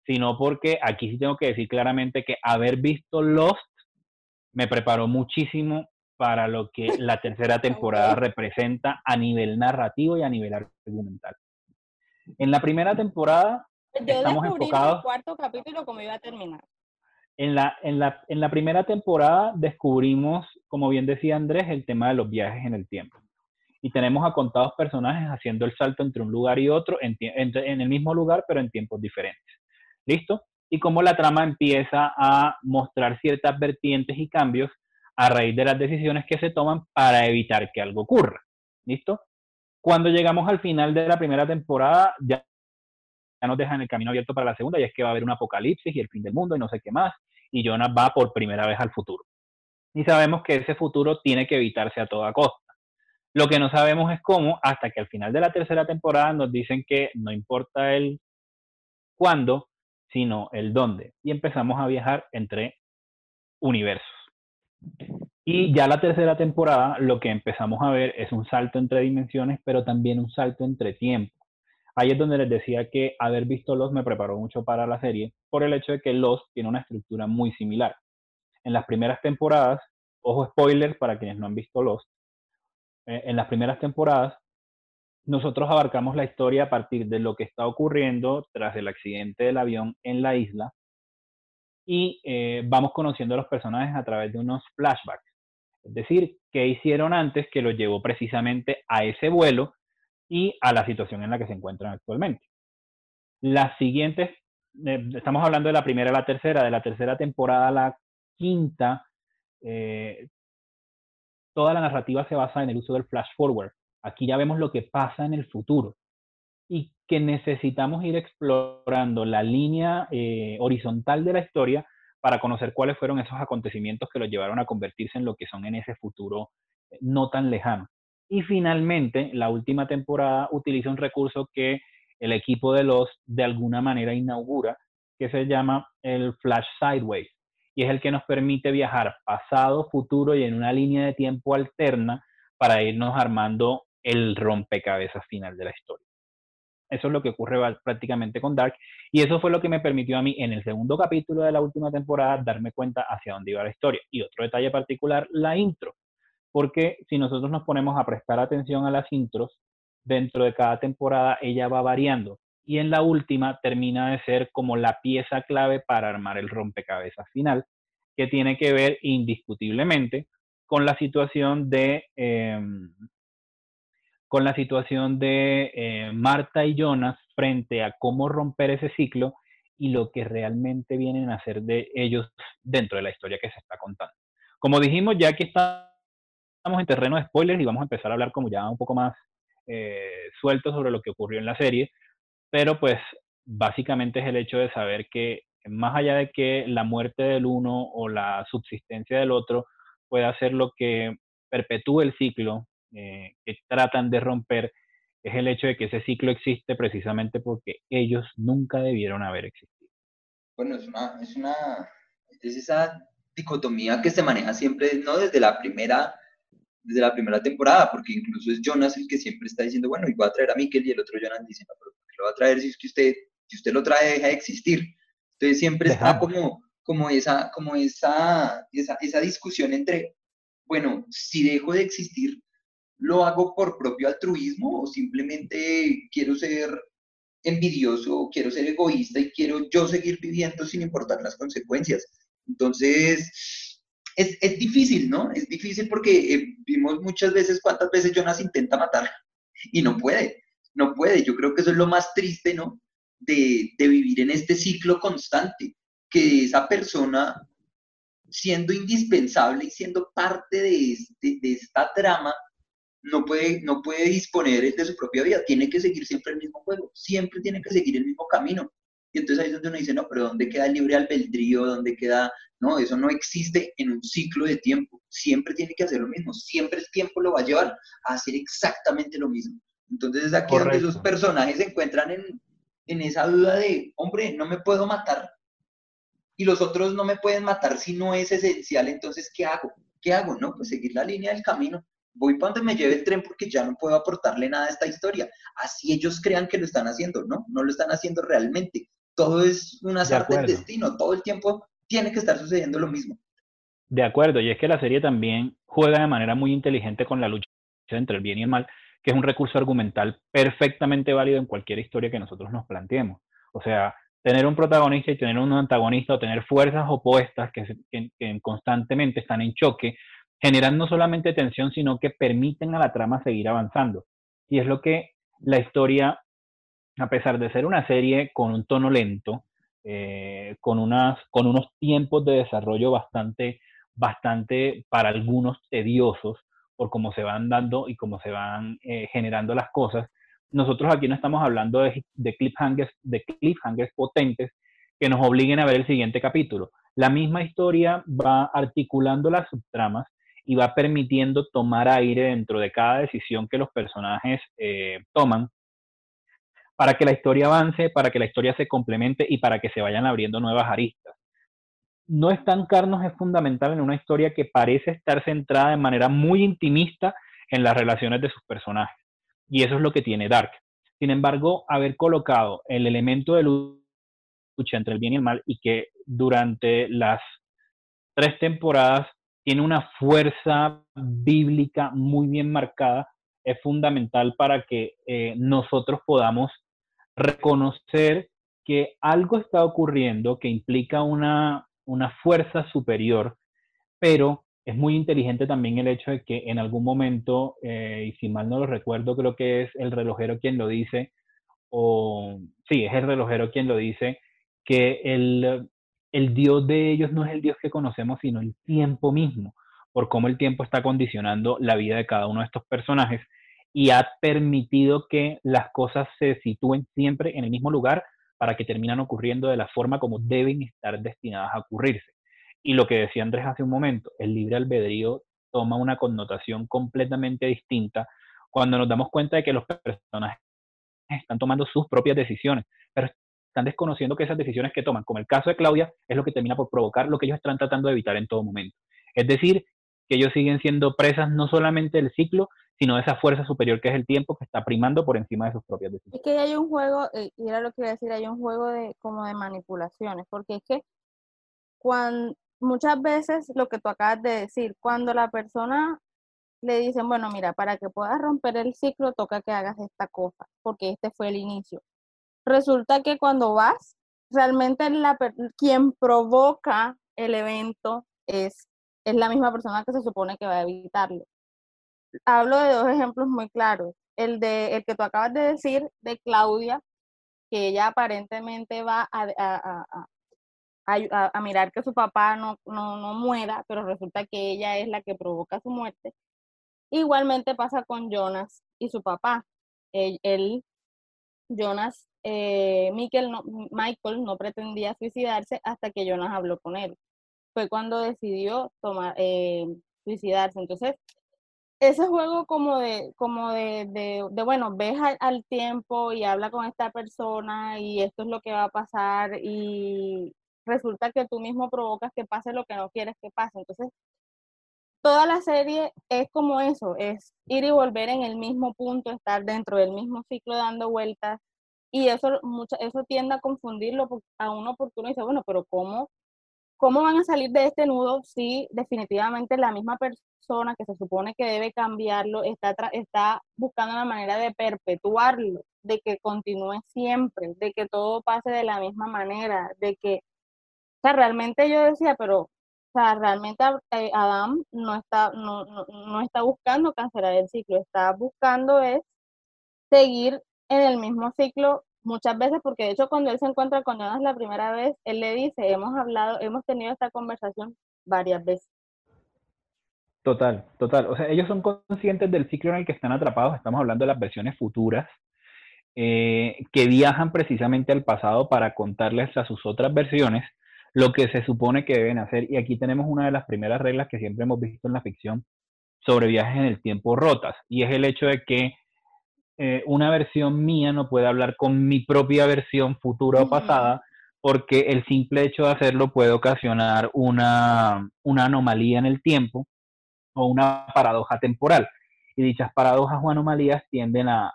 sino porque aquí sí tengo que decir claramente que haber visto Lost me preparó muchísimo para lo que la tercera temporada representa a nivel narrativo y a nivel argumental. En la primera temporada estamos enfocados. En el cuarto capítulo cómo iba a terminar. En la, primera temporada descubrimos, como bien decía Andrés, el tema de los viajes en el tiempo. y tenemos a contados personajes haciendo el salto entre un lugar y otro en, en el mismo lugar, pero en tiempos diferentes. ¿Listo? Y cómo la trama empieza a mostrar ciertas vertientes y cambios a raíz de las decisiones que se toman para evitar que algo ocurra. ¿Listo? Cuando llegamos al final de la primera temporada, ya nos dejan el camino abierto para la segunda, y es que va a haber un apocalipsis y el fin del mundo y no sé qué más, y Jonas va por primera vez al futuro. Y sabemos que ese futuro tiene que evitarse a toda costa. Lo que no sabemos es cómo, hasta que al final de la tercera temporada nos dicen que no importa el cuándo, sino el dónde. Y empezamos a viajar entre universos. Y ya la tercera temporada lo que empezamos a ver es un salto entre dimensiones, pero también un salto entre tiempo. Ahí es donde les decía que haber visto Lost me preparó mucho para la serie, por el hecho de que Lost tiene una estructura muy similar. En las primeras temporadas, ojo spoilers para quienes no han visto Lost, eh, en las primeras temporadas, nosotros abarcamos la historia a partir de lo que está ocurriendo tras el accidente del avión en la isla y eh, vamos conociendo a los personajes a través de unos flashbacks. Es decir, qué hicieron antes que los llevó precisamente a ese vuelo y a la situación en la que se encuentran actualmente. Las siguientes, eh, estamos hablando de la primera a la tercera, de la tercera temporada a la quinta, eh, toda la narrativa se basa en el uso del flash forward. Aquí ya vemos lo que pasa en el futuro y que necesitamos ir explorando la línea eh, horizontal de la historia para conocer cuáles fueron esos acontecimientos que los llevaron a convertirse en lo que son en ese futuro no tan lejano. Y finalmente, la última temporada utiliza un recurso que el equipo de los de alguna manera inaugura, que se llama el Flash Sideways, y es el que nos permite viajar pasado, futuro y en una línea de tiempo alterna para irnos armando el rompecabezas final de la historia. Eso es lo que ocurre prácticamente con Dark. Y eso fue lo que me permitió a mí en el segundo capítulo de la última temporada darme cuenta hacia dónde iba la historia. Y otro detalle particular, la intro. Porque si nosotros nos ponemos a prestar atención a las intros, dentro de cada temporada ella va variando. Y en la última termina de ser como la pieza clave para armar el rompecabezas final, que tiene que ver indiscutiblemente con la situación de em, con la situación de eh, Marta y Jonas frente a cómo romper ese ciclo y lo que realmente vienen a hacer de ellos dentro de la historia que se está contando. Como dijimos, ya que estamos en terreno de spoilers y vamos a empezar a hablar como ya un poco más eh, suelto sobre lo que ocurrió en la serie, pero pues básicamente es el hecho de saber que más allá de que la muerte del uno o la subsistencia del otro pueda ser lo que perpetúe el ciclo eh, que tratan de romper es el hecho de que ese ciclo existe precisamente porque ellos nunca debieron haber existido. Bueno, es una, es una, es esa dicotomía que se maneja siempre, no desde la primera, desde la primera temporada, porque incluso es Jonas el que siempre está diciendo, bueno, y voy a traer a Mikel y el otro Jonas dice, no, pero lo va a traer si es que usted, si usted lo trae deja de existir. Entonces siempre está como, como esa, como esa, esa, esa discusión entre, bueno, si dejo de existir, lo hago por propio altruismo o simplemente quiero ser envidioso, quiero ser egoísta y quiero yo seguir viviendo sin importar las consecuencias. Entonces, es, es difícil, ¿no? Es difícil porque eh, vimos muchas veces cuántas veces Jonas intenta matar y no puede, no puede. Yo creo que eso es lo más triste, ¿no? De, de vivir en este ciclo constante, que esa persona siendo indispensable y siendo parte de, este, de esta trama, no puede, no puede disponer de su propia vida, tiene que seguir siempre el mismo juego, siempre tiene que seguir el mismo camino. Y entonces ahí es donde uno dice, no, pero ¿dónde queda el libre albedrío? ¿Dónde queda? No, eso no existe en un ciclo de tiempo. Siempre tiene que hacer lo mismo. Siempre el tiempo lo va a llevar a hacer exactamente lo mismo. Entonces es aquí donde esos personajes se encuentran en, en esa duda de, hombre, no me puedo matar. Y los otros no me pueden matar si no es esencial. Entonces, ¿qué hago? ¿Qué hago? No, pues seguir la línea del camino voy para donde me lleve el tren porque ya no puedo aportarle nada a esta historia. Así ellos crean que lo están haciendo, ¿no? No lo están haciendo realmente. Todo es un azar del destino, todo el tiempo tiene que estar sucediendo lo mismo. De acuerdo, y es que la serie también juega de manera muy inteligente con la lucha entre el bien y el mal, que es un recurso argumental perfectamente válido en cualquier historia que nosotros nos planteemos. O sea, tener un protagonista y tener un antagonista o tener fuerzas opuestas que, que constantemente están en choque generan no solamente tensión, sino que permiten a la trama seguir avanzando. Y es lo que la historia, a pesar de ser una serie con un tono lento, eh, con, unas, con unos tiempos de desarrollo bastante, bastante para algunos tediosos, por cómo se van dando y cómo se van eh, generando las cosas. Nosotros aquí no estamos hablando de, de, cliffhangers, de cliffhangers potentes que nos obliguen a ver el siguiente capítulo. La misma historia va articulando las subtramas y va permitiendo tomar aire dentro de cada decisión que los personajes eh, toman para que la historia avance, para que la historia se complemente y para que se vayan abriendo nuevas aristas. No estancarnos es fundamental en una historia que parece estar centrada de manera muy intimista en las relaciones de sus personajes. Y eso es lo que tiene Dark. Sin embargo, haber colocado el elemento de lucha entre el bien y el mal y que durante las tres temporadas tiene una fuerza bíblica muy bien marcada, es fundamental para que eh, nosotros podamos reconocer que algo está ocurriendo que implica una, una fuerza superior, pero es muy inteligente también el hecho de que en algún momento, eh, y si mal no lo recuerdo, creo que es el relojero quien lo dice, o sí, es el relojero quien lo dice, que el, el Dios de ellos no es el Dios que conocemos, sino el tiempo mismo, por cómo el tiempo está condicionando la vida de cada uno de estos personajes y ha permitido que las cosas se sitúen siempre en el mismo lugar para que terminan ocurriendo de la forma como deben estar destinadas a ocurrirse. Y lo que decía Andrés hace un momento, el libre albedrío toma una connotación completamente distinta cuando nos damos cuenta de que los personajes están tomando sus propias decisiones, pero están desconociendo que esas decisiones que toman, como el caso de Claudia, es lo que termina por provocar lo que ellos están tratando de evitar en todo momento. Es decir, que ellos siguen siendo presas no solamente del ciclo, sino de esa fuerza superior que es el tiempo que está primando por encima de sus propias decisiones. Es que hay un juego, eh, y era lo que iba a decir, hay un juego de como de manipulaciones, porque es que cuando muchas veces lo que tú acabas de decir, cuando la persona le dicen, bueno, mira, para que puedas romper el ciclo toca que hagas esta cosa, porque este fue el inicio resulta que cuando vas, realmente quien provoca el evento es, es la misma persona que se supone que va a evitarlo. Hablo de dos ejemplos muy claros. El, de, el que tú acabas de decir de Claudia, que ella aparentemente va a, a, a, a mirar que su papá no, no, no, muera, pero resulta que ella es la que provoca su muerte. Igualmente pasa con Jonas y su papá. él Jonas eh, Michael, no, Michael no pretendía suicidarse hasta que Jonas habló con él. Fue cuando decidió tomar, eh, suicidarse. Entonces, ese juego como de, como de, de, bueno, ves al, tiempo y habla con esta persona y esto es lo que va a pasar y resulta que tú mismo provocas que pase lo que no quieres que pase. Entonces, toda la serie es como eso, es ir y volver en el mismo punto, estar dentro del mismo ciclo dando vueltas y eso, mucha, eso tiende a confundirlo a uno porque uno dice, bueno, pero ¿cómo, ¿cómo van a salir de este nudo si definitivamente la misma persona que se supone que debe cambiarlo está, está buscando una manera de perpetuarlo, de que continúe siempre, de que todo pase de la misma manera, de que, o sea, realmente yo decía, pero, o sea, realmente eh, Adam no está, no, no, no está buscando cancelar el ciclo, está buscando es seguir en el mismo ciclo muchas veces, porque de hecho cuando él se encuentra con Jonas la primera vez, él le dice, hemos hablado, hemos tenido esta conversación varias veces. Total, total. O sea, ellos son conscientes del ciclo en el que están atrapados, estamos hablando de las versiones futuras, eh, que viajan precisamente al pasado para contarles a sus otras versiones lo que se supone que deben hacer. Y aquí tenemos una de las primeras reglas que siempre hemos visto en la ficción sobre viajes en el tiempo rotas, y es el hecho de que eh, una versión mía no puede hablar con mi propia versión futura o pasada, porque el simple hecho de hacerlo puede ocasionar una, anomalía en el tiempo o una paradoja temporal. Y dichas paradojas o anomalías tienden a,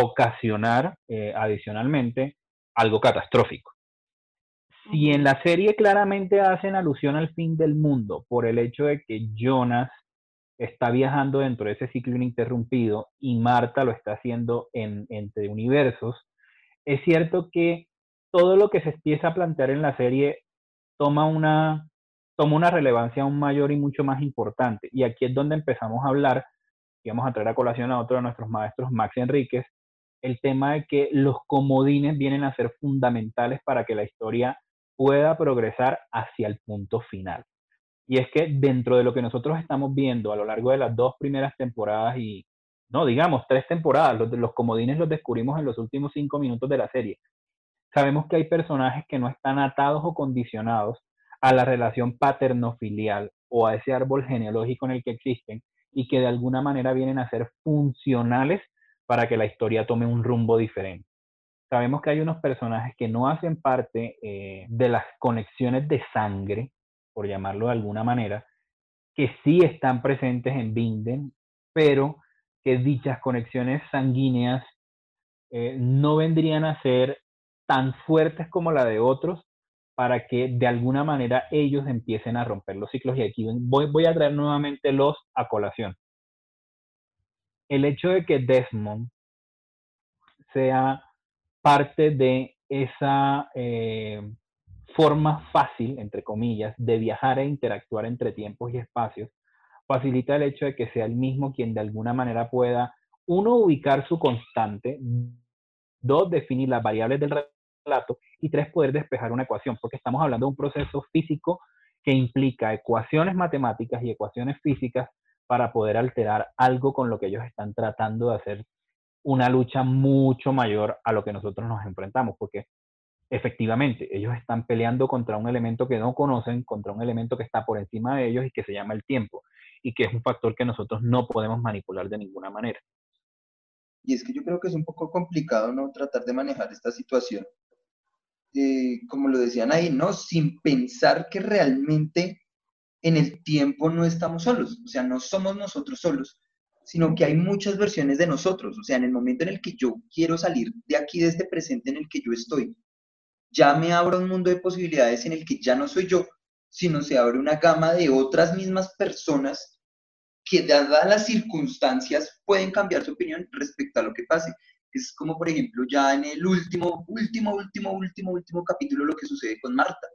ocasionar eh, adicionalmente algo catastrófico. Si en la serie claramente hacen alusión al fin del mundo por el hecho de que Jonas está viajando dentro de ese ciclo ininterrumpido y Marta lo está haciendo en, entre universos, es cierto que todo lo que se empieza a plantear en la serie toma una, toma una relevancia aún mayor y mucho más importante. Y aquí es donde empezamos a hablar, y vamos a traer a colación a otro de nuestros maestros, Max Enríquez, el tema de que los comodines vienen a ser fundamentales para que la historia pueda progresar hacia el punto final. Y es que dentro de lo que nosotros estamos viendo a lo largo de las dos primeras temporadas y, no, digamos, tres temporadas, los, los comodines los descubrimos en los últimos cinco minutos de la serie. Sabemos que hay personajes que no están atados o condicionados a la relación paterno-filial o a ese árbol genealógico en el que existen y que de alguna manera vienen a ser funcionales para que la historia tome un rumbo diferente. Sabemos que hay unos personajes que no hacen parte eh, de las conexiones de sangre, por llamarlo de alguna manera, que sí están presentes en Binden, pero que dichas conexiones sanguíneas eh, no vendrían a ser tan fuertes como la de otros para que de alguna manera ellos empiecen a romper los ciclos. Y aquí voy, a traer nuevamente los a colación. El hecho de que Desmond sea parte de esa eh, forma fácil, entre comillas, de viajar e interactuar entre tiempos y espacios, facilita el hecho de que sea el mismo quien de alguna manera pueda, uno, ubicar su constante, dos, definir las variables del relato y tres, poder despejar una ecuación, porque estamos hablando de un proceso físico que implica ecuaciones matemáticas y ecuaciones físicas para poder alterar algo con lo que ellos están tratando de hacer una lucha mucho mayor a lo que nosotros nos enfrentamos, porque efectivamente ellos están peleando contra un elemento que no conocen, contra un elemento que está por encima de ellos y que se llama el tiempo, y que es un factor que nosotros no podemos manipular de ninguna manera. Y es que yo creo que es un poco complicado no tratar de manejar esta situación eh, como lo decían ahí, ¿no? Sin pensar que realmente en el tiempo no estamos solos, o sea, no somos nosotros solos, sino que hay muchas versiones de nosotros, o sea, en el momento en el que yo quiero salir de aquí, de este presente en el que yo estoy, ya me abro un mundo de posibilidades en el que ya no soy yo, sino se abre una gama de otras mismas personas que dadas las circunstancias pueden cambiar su opinión respecto a lo que pase. Es como, por ejemplo, ya en el último, último, último, último, último capítulo lo que sucede con Marta.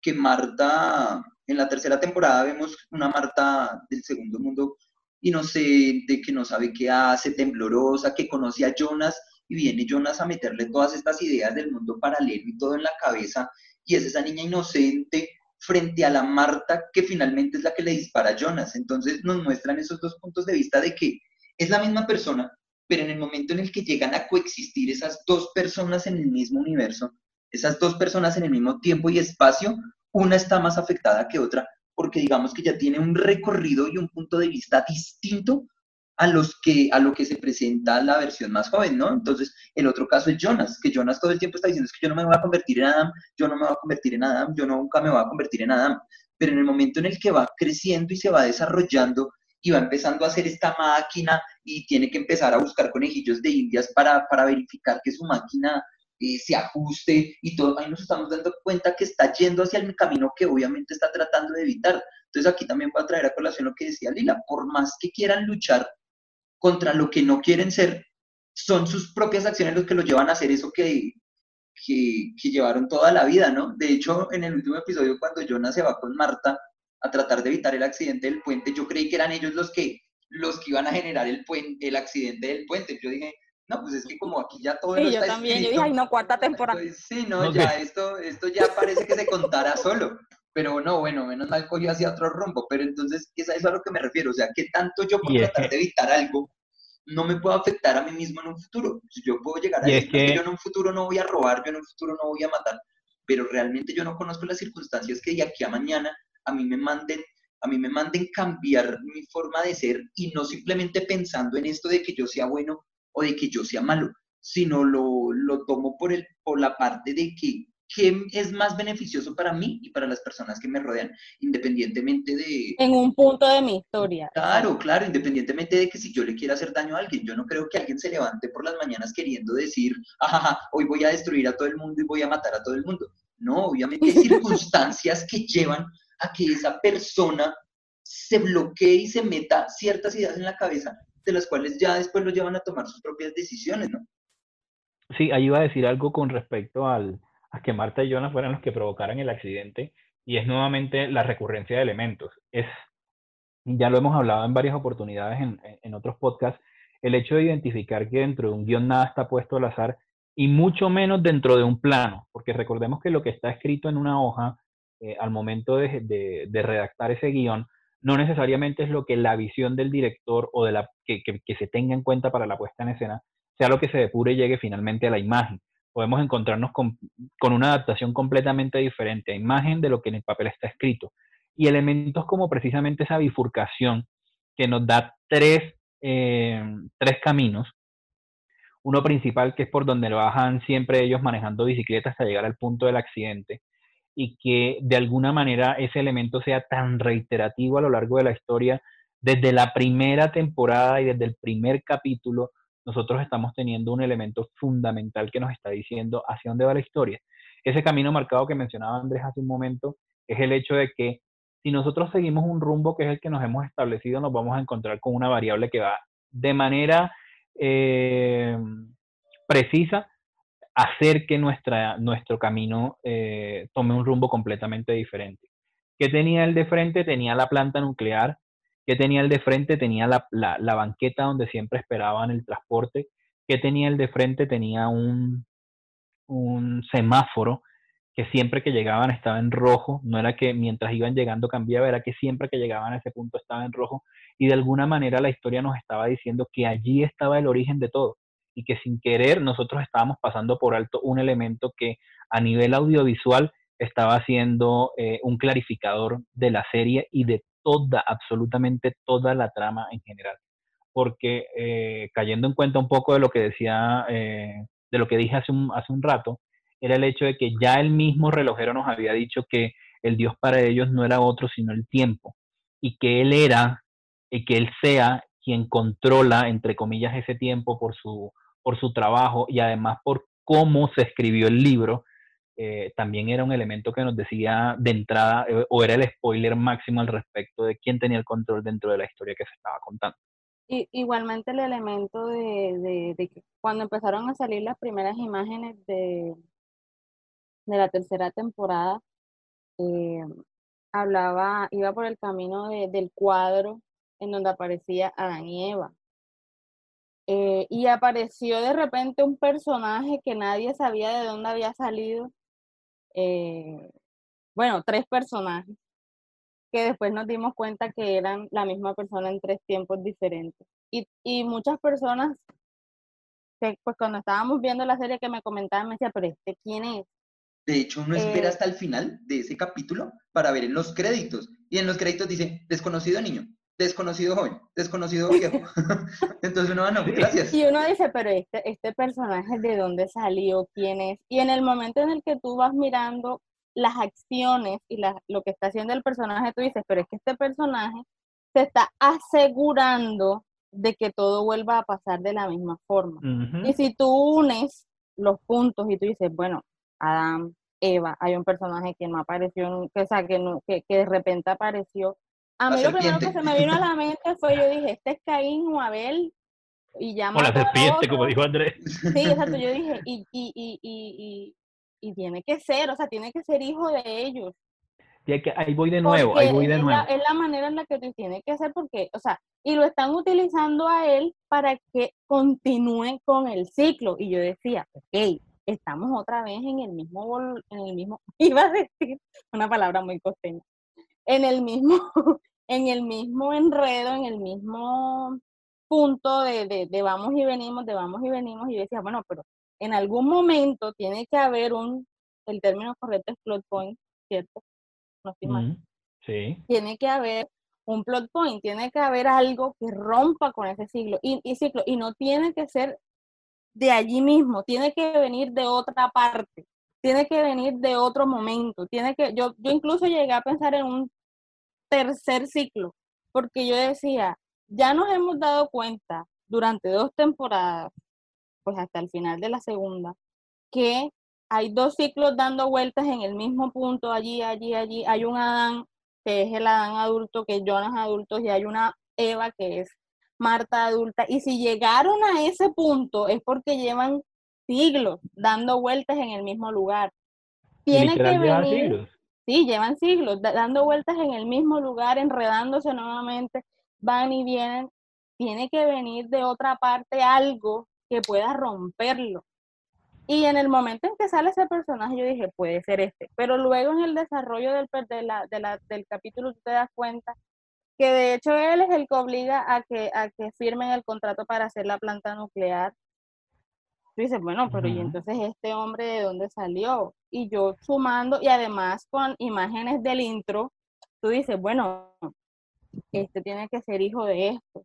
Que Marta, en la tercera temporada vemos una Marta del segundo mundo inocente, que no sabe qué hace, temblorosa, que conoce a Jonas y viene Jonas a meterle todas estas ideas del mundo paralelo y todo en la cabeza. Y es esa niña inocente frente a la Marta que finalmente es la que le dispara a Jonas. Entonces nos muestran esos dos puntos de vista de que es la misma persona, pero en el momento en el que llegan a coexistir esas dos personas en el mismo universo, esas dos personas en el mismo tiempo y espacio, una está más afectada que otra, porque digamos que ya tiene un recorrido y un punto de vista distinto a, los que, a lo que se presenta la versión más joven, ¿no? Entonces, el otro caso es Jonas, que Jonas todo el tiempo está diciendo es que yo no me voy a convertir en Adam, yo no me voy a convertir en Adam, yo nunca me voy a convertir en Adam, pero en el momento en el que va creciendo y se va desarrollando y va empezando a hacer esta máquina y tiene que empezar a buscar conejillos de indias para, verificar que su máquina eh, se ajuste y todo, ahí nos estamos dando cuenta que está yendo hacia el camino que obviamente está tratando de evitar. Entonces aquí también voy a traer a colación lo que decía Lila, por más que quieran luchar contra lo que no quieren ser, son sus propias acciones los que lo llevan a hacer eso que, que, que llevaron toda la vida, ¿no? De hecho, en el último episodio, cuando Jonah se va con Marta, a tratar de evitar el accidente del puente. Yo creí que eran ellos los que, los que iban a generar el, puente, el accidente del puente. Yo dije, no, pues es que como aquí ya todo sí, yo también, yo dije, ay, no, cuarta temporada. sí, no, ya, esto, esto ya parece que se contara solo. Pero no, bueno, menos mal cogió hacia otro rumbo. Pero entonces, es a lo que me refiero. O sea, que tanto yo por tratar de evitar algo no me puedo afectar a mí mismo en un futuro. Yo puedo llegar a decir que yo en un futuro no voy a robar, yo en un futuro no voy a matar, pero realmente yo no conozco las circunstancias que de aquí a mañana a mí me manden a mí me manden cambiar mi forma de ser y no simplemente pensando en esto de que yo sea bueno o de que yo sea malo, sino lo, lo tomo por, el, por la parte de que qué es más beneficioso para mí y para las personas que me rodean, independientemente de... En un punto de mi historia. Claro, claro, independientemente de que si yo le quiera hacer daño a alguien, yo no creo que alguien se levante por las mañanas queriendo decir, ajaja, hoy voy a destruir a todo el mundo y voy a matar a todo el mundo. No, obviamente hay circunstancias que llevan a que esa persona se bloquee y se meta ciertas ideas en la cabeza de las cuales ya después lo llevan a tomar sus propias decisiones, ¿no? Sí, ahí iba a decir algo con respecto al, a que Marta y Jonas fueran los que provocaran el accidente. y es nuevamente la recurrencia de elementos. Es, ya lo hemos hablado en varias oportunidades en, en otros podcasts, el hecho de identificar que dentro de un guion nada está puesto al azar y mucho menos dentro de un plano, porque recordemos que lo que está escrito en una hoja eh, al momento de, redactar ese guion no necesariamente es lo que la visión del director o de la que, se tenga en cuenta para la puesta en escena sea lo que se depure y llegue finalmente a la imagen. Podemos encontrarnos con, una adaptación completamente diferente a imagen de lo que en el papel está escrito. Y elementos como precisamente esa bifurcación que nos da tres, eh, tres caminos uno principal que es por donde bajan siempre ellos manejando bicicletas hasta llegar al punto del accidente y que de alguna manera ese elemento sea tan reiterativo a lo largo de la historia, desde la primera temporada y desde el primer capítulo, nosotros estamos teniendo un elemento fundamental que nos está diciendo hacia dónde va la historia. Ese camino marcado que mencionaba Andrés hace un momento es el hecho de que si nosotros seguimos un rumbo que es el que nos hemos establecido, nos vamos a encontrar con una variable que va de manera eh, precisa hacer que nuestra, nuestro camino eh, tome un rumbo completamente diferente. ¿Qué tenía el de frente? Tenía la planta nuclear. ¿Qué tenía el de frente? Tenía la, la, banqueta donde siempre esperaban el transporte. ¿Qué tenía el de frente? Tenía un, un semáforo que siempre que llegaban estaba en rojo, no era que mientras iban llegando cambiaba, era que siempre que llegaban a ese punto estaba en rojo y de alguna manera la historia nos estaba diciendo que allí estaba el origen de todo y que sin querer nosotros estábamos pasando por alto un elemento que a nivel audiovisual estaba siendo eh, un clarificador de la serie y de toda, absolutamente toda la trama en general. Porque eh, cayendo en cuenta un poco de lo que decía, eh, de lo que dije hace un, hace un rato, era el hecho de que ya el mismo relojero nos había dicho que el Dios para ellos no era otro sino el tiempo y que Él era y que Él sea quien controla, entre comillas, ese tiempo por su, por su trabajo y además por cómo se escribió el libro, eh, también era un elemento que nos decía de entrada, eh, o era el spoiler máximo al respecto de quién tenía el control dentro de la historia que se estaba contando. Y, igualmente el elemento de, de, que cuando empezaron a salir las primeras imágenes de, de la tercera temporada, eh, hablaba, iba por el camino del cuadro en donde aparecía Adán y Eva. Y apareció de repente un personaje que nadie sabía de dónde había salido. Eh, bueno, tres personajes que después nos dimos cuenta que eran la misma persona en tres tiempos diferentes. Y, y muchas personas que pues cuando estábamos viendo la serie que me comentaban, me decía, pero este quién es? De hecho, uno espera eh, hasta el final de ese capítulo para ver en los créditos. Y en los créditos dice, desconocido niño, desconocido joven, desconocido viejo. Entonces uno, va, no, gracias. Y uno dice, pero este, este personaje, ¿de dónde salió? ¿Quién es? Y en el momento en el que tú vas mirando las acciones y lo que está haciendo el personaje, tú dices, pero es que este personaje se está asegurando de que todo vuelva a pasar de la misma forma. Y si tú unes los puntos y tú dices, bueno, Adam, Eva, hay un personaje que no apareció, que, o sea, que, que, de repente apareció. A mí lo primero que se me vino a la mente fue, yo dije, este es Caín o Abel, y ya O la serpiente, como dijo Andrés. Sí, exacto, yo dije, y, y, y, y, y, tiene que ser, o sea, tiene que ser hijo de ellos. Y ahí voy de nuevo, ahí voy de nuevo. es la manera en la que tiene que ser, porque, o sea, y lo están utilizando a él para que continúen con el ciclo. Y yo decía, ok, estamos otra vez en el mismo, en el mismo, iba a decir una palabra muy costeña, en el mismo, en el mismo enredo, en el mismo punto de, de, vamos y venimos, de vamos y venimos, y yo decía, bueno, pero en algún momento tiene que haber un, el término correcto es plot point, ¿cierto? No estoy Sí. Tiene que haber un plot point, tiene que haber algo que rompa con ese ciclo y, y ciclo, y no tiene que ser de allí mismo, tiene que venir de otra parte, tiene que venir de otro momento, tiene que, yo, yo incluso llegué a pensar en un tercer ciclo, porque yo decía, ya nos hemos dado cuenta durante dos temporadas, pues hasta el final de la segunda, que hay dos ciclos dando vueltas en el mismo punto, allí, allí, allí. Hay un Adán que es el Adán adulto, que es Jonas adulto, y hay una Eva que es Marta adulta. Y si llegaron a ese punto es porque llevan siglos dando vueltas en el mismo lugar. Tiene que venir. Sí, llevan siglos dando vueltas en el mismo lugar, enredándose nuevamente, van y vienen. Tiene que venir de otra parte algo que pueda romperlo. Y en el momento en que sale ese personaje, yo dije, puede ser este. Pero luego en el desarrollo del, del capítulo, tú te das cuenta que de hecho él es el que obliga a que, a que firmen el contrato para hacer la planta nuclear. Tú dices, bueno, pero ¿y entonces este hombre de dónde salió? Y yo sumando, y además con imágenes del intro, tú dices, bueno, este tiene que ser hijo de esto.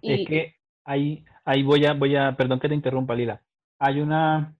Y, es que ahí, ahí voy a, voy a, perdón que te interrumpa, Lila. Hay una,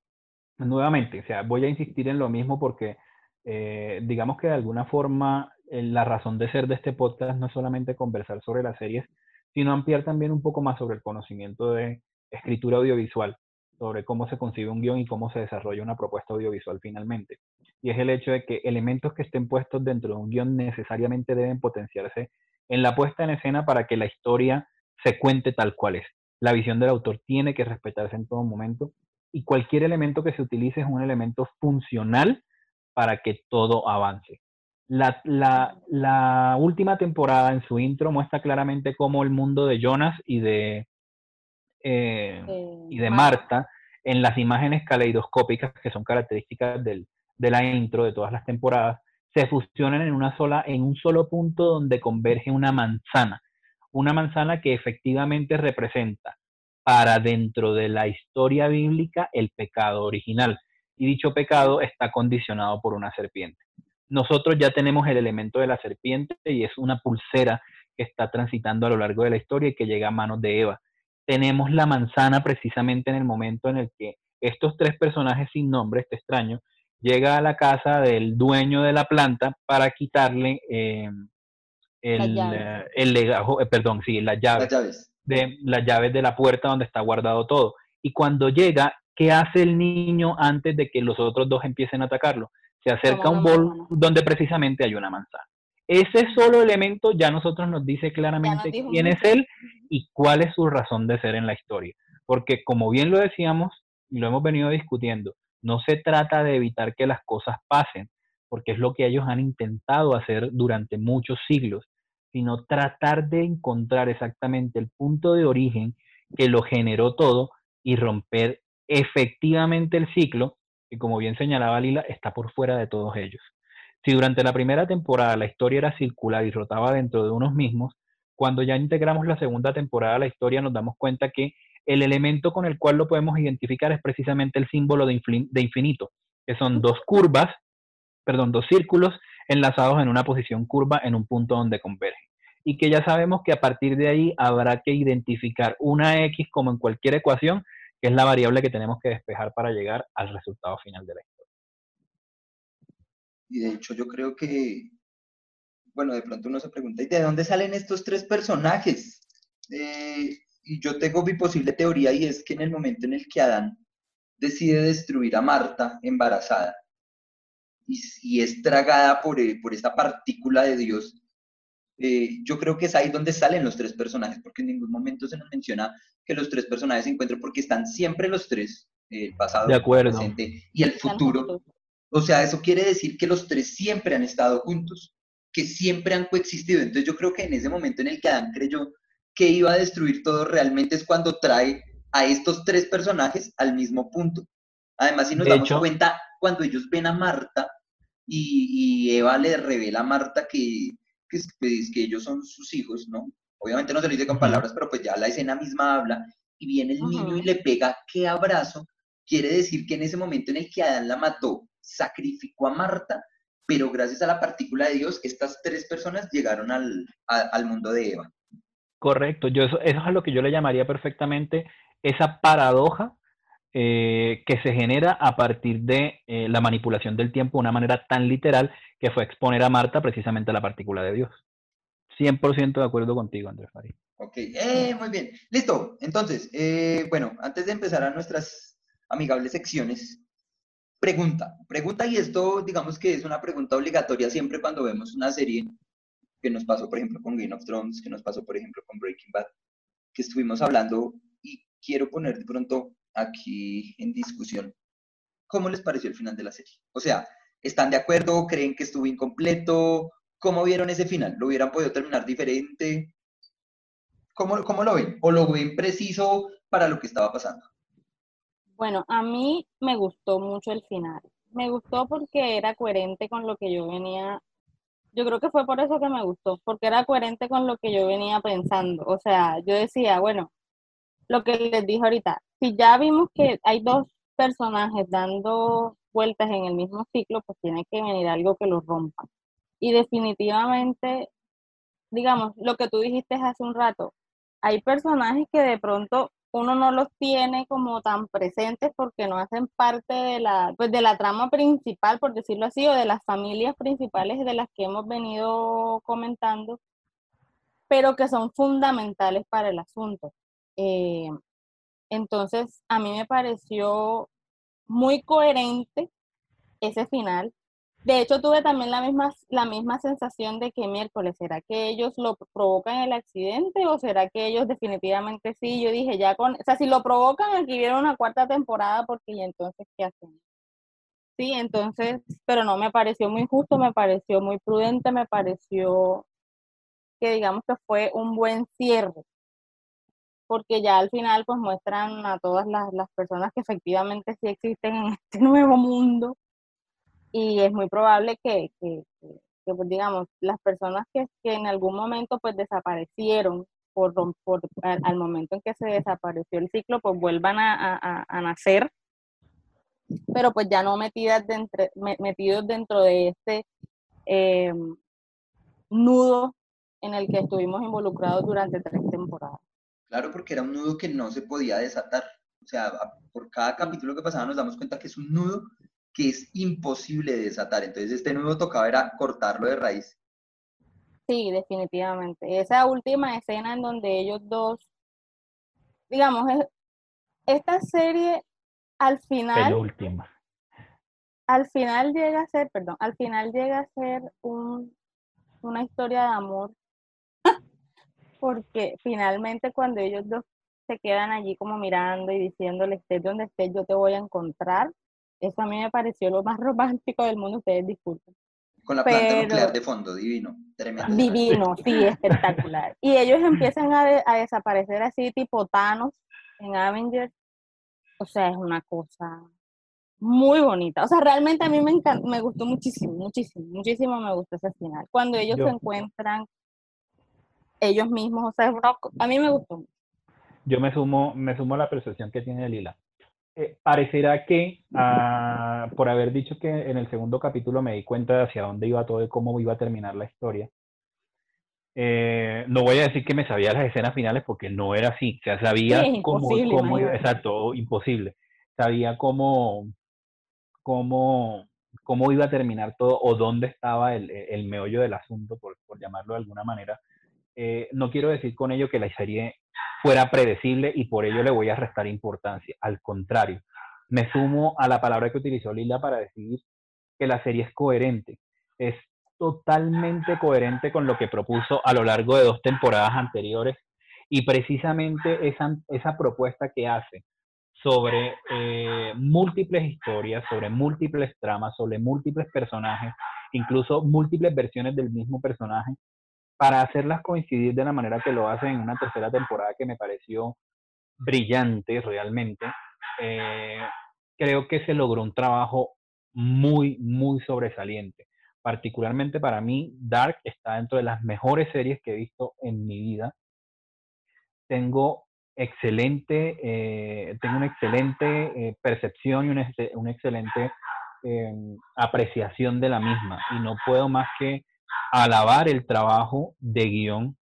nuevamente, o sea, voy a insistir en lo mismo porque eh, digamos que de alguna forma eh, la razón de ser de este podcast no es solamente conversar sobre las series, sino ampliar también un poco más sobre el conocimiento de escritura audiovisual, sobre cómo se concibe un guion y cómo se desarrolla una propuesta audiovisual finalmente. Y es el hecho de que elementos que estén puestos dentro de un guion necesariamente deben potenciarse en la puesta en escena para que la historia se cuente tal cual es. La visión del autor tiene que respetarse en todo momento y cualquier elemento que se utilice es un elemento funcional para que todo avance. La, última temporada en su intro muestra claramente cómo el mundo de Jonas y de, eh, y de Marta, en las imágenes caleidoscópicas que son características del, de la intro de todas las temporadas, se fusionan en, una sola, en un solo punto donde converge una manzana. Una manzana que efectivamente representa para dentro de la historia bíblica el pecado original. Y dicho pecado está condicionado por una serpiente nosotros ya tenemos el elemento de la serpiente y es una pulsera que está transitando a lo largo de la historia y que llega a manos de Eva. Tenemos la manzana precisamente en el momento en el que estos tres personajes sin nombre, este extraño, llega a la casa del dueño de la planta para quitarle em, el, eh, el legajo, eh, perdón, sí, las llaves, de las llaves de la puerta donde está guardado todo. Y cuando llega, ¿qué hace el niño antes de que los otros dos empiecen a atacarlo? se acerca a un bol donde precisamente hay una manzana. Ese solo elemento ya nosotros nos dice claramente quién es él y cuál es su razón de ser en la historia. Porque como bien lo decíamos y lo hemos venido discutiendo, no se trata de evitar que las cosas pasen, porque es lo que ellos han intentado hacer durante muchos siglos, sino tratar de encontrar exactamente el punto de origen que lo generó todo y romper efectivamente el ciclo y como bien señalaba Lila, está por fuera de todos ellos. Si durante la primera temporada la historia era circular y rotaba dentro de unos mismos, cuando ya integramos la segunda temporada la historia nos damos cuenta que el elemento con el cual lo podemos identificar es precisamente el símbolo de, infinito, que son dos curvas, perdón, dos círculos enlazados en una posición curva en un punto donde convergen. Y que ya sabemos que a partir de ahí habrá que identificar una X como en cualquier ecuación que es la variable que tenemos que despejar para llegar al resultado final de la. Y de hecho yo creo que, bueno, de pronto uno se pregunta, ¿y de dónde salen estos tres personajes? Eh, y yo tengo mi posible teoría y es que en el momento en el que Adán decide destruir a Marta embarazada y, es tragada por, eh, por esta partícula de Dios, eh, yo creo que es ahí donde salen los tres personajes, porque en ningún momento se nos menciona que los tres personajes se encuentren, porque están siempre los tres, el pasado, el presente y el futuro. O sea, eso quiere decir que los tres siempre han estado juntos, que siempre han coexistido. Entonces yo creo que en ese momento en el que Adán creyó que iba a destruir todo, realmente es cuando trae a estos tres personajes al mismo punto. Además, si nos damos cuenta, cuando ellos ven a Marta y, y Eva le revela a Marta que, que, que ellos son sus hijos, ¿no? Obviamente no se lo dice con palabras, pero pues ya la escena misma habla y viene el niño y le pega, qué abrazo. Quiere decir que en ese momento en el que Adán la mató, sacrificó a Marta, pero gracias a la partícula de Dios, estas tres personas llegaron al, al mundo de Eva. Correcto, yo eso, eso, es a lo que yo le llamaría perfectamente esa paradoja eh, que se genera a partir de eh, la manipulación del tiempo de una manera tan literal que fue exponer a Marta precisamente a la partícula de Dios. 100% de acuerdo contigo, Andrés Farid. Ok, eh, muy bien. Listo. Entonces, bueno, antes de empezar a nuestras amigables secciones, pregunta. Pregunta, y esto digamos que es una pregunta obligatoria siempre cuando vemos una serie que nos pasó, por ejemplo, con Game of Thrones, que nos pasó, por ejemplo, con Breaking Bad, que estuvimos hablando y quiero poner de pronto aquí en discusión. ¿Cómo les pareció el final de la serie? O sea, ¿Están de acuerdo? ¿Creen que estuvo incompleto? ¿Cómo vieron ese final? ¿Lo hubieran podido terminar diferente? ¿Cómo, cómo lo ven? ¿O lo ven preciso para lo que estaba pasando? Bueno, a mí me gustó mucho el final. Me gustó porque era coherente con lo que yo venía. Yo creo que fue por eso que me gustó, porque era coherente con lo que yo venía pensando. O sea, yo decía, bueno, lo que les dije ahorita, si ya vimos que hay dos personajes dando vueltas en el mismo ciclo, pues tiene que venir algo que los rompa. Y definitivamente, digamos, lo que tú dijiste hace un rato, hay personajes que de pronto uno no los tiene como tan presentes porque no hacen parte de la, pues de la trama principal, por decirlo así, o de las familias principales de las que hemos venido comentando, pero que son fundamentales para el asunto. Eh, entonces, a mí me pareció muy coherente ese final. De hecho, tuve también la misma, la misma sensación de que miércoles, ¿será que ellos lo provocan el accidente o será que ellos definitivamente sí? Yo dije, ya con, o sea, si lo provocan, aquí viene una cuarta temporada porque y entonces, ¿qué hacen? Sí, entonces, pero no, me pareció muy justo, me pareció muy prudente, me pareció que digamos que fue un buen cierre porque ya al final pues muestran a todas las, las personas que efectivamente sí existen en este nuevo mundo y es muy probable que, que, que, pues, digamos, las personas que, que, en algún momento pues desaparecieron por, por al, momento en que se desapareció el ciclo, pues vuelvan a, a, a nacer, pero pues ya no metidas dentro, metidos dentro de este eh, nudo en el que estuvimos involucrados durante tres temporadas. Claro, porque era un nudo que no se podía desatar. O sea, por cada capítulo que pasaba nos damos cuenta que es un nudo que es imposible de desatar. Entonces este nudo tocaba era cortarlo de raíz. Sí, definitivamente. Esa última escena en donde ellos dos, digamos, esta serie al final... última. Al final llega a ser, perdón, al final llega a ser un, una historia de amor porque finalmente cuando ellos dos se quedan allí como mirando y diciéndole, estés donde estés, yo te voy a encontrar, eso a mí me pareció lo más romántico del mundo, ustedes disculpen. Con la planta nuclear de fondo, divino, tremendo. Divino, sí, espectacular. Y ellos empiezan a, a desaparecer así, tipo Thanos en Avengers. O sea, es una cosa muy bonita. O sea, realmente a mí me, me gustó muchísimo, muchísimo, muchísimo me gustó ese final. Cuando ellos se encuentran ellos mismos, o sea, a mí me gustó. Yo me sumo, me sumo a la percepción que tiene Lila. Eh, parecerá que, ah, por haber dicho que en el segundo capítulo me di cuenta de hacia dónde iba todo y cómo iba a terminar la historia, eh, no voy a decir que me sabía las escenas finales porque no era así. O sea, sabía cómo, cómo iba, exacto, imposible. Sabía cómo, cómo, cómo iba a terminar todo o dónde estaba el, el meollo del asunto, por, por llamarlo de alguna manera. Eh, no quiero decir con ello que la serie fuera predecible y por ello le voy a restar importancia. Al contrario, me sumo a la palabra que utilizó Lila para decir que la serie es coherente. Es totalmente coherente con lo que propuso a lo largo de dos temporadas anteriores y precisamente esa, esa propuesta que hace sobre eh, múltiples historias, sobre múltiples tramas, sobre múltiples personajes, incluso múltiples versiones del mismo personaje, para hacerlas coincidir de la manera que lo hacen en una tercera temporada que me pareció brillante realmente, eh, creo que se logró un trabajo muy, muy sobresaliente. Particularmente para mí, Dark está dentro de las mejores series que he visto en mi vida. Tengo excelente, eh, tengo una excelente eh, percepción y una, una excelente apreciación de la misma. Y no puedo más que alabar el trabajo de guion,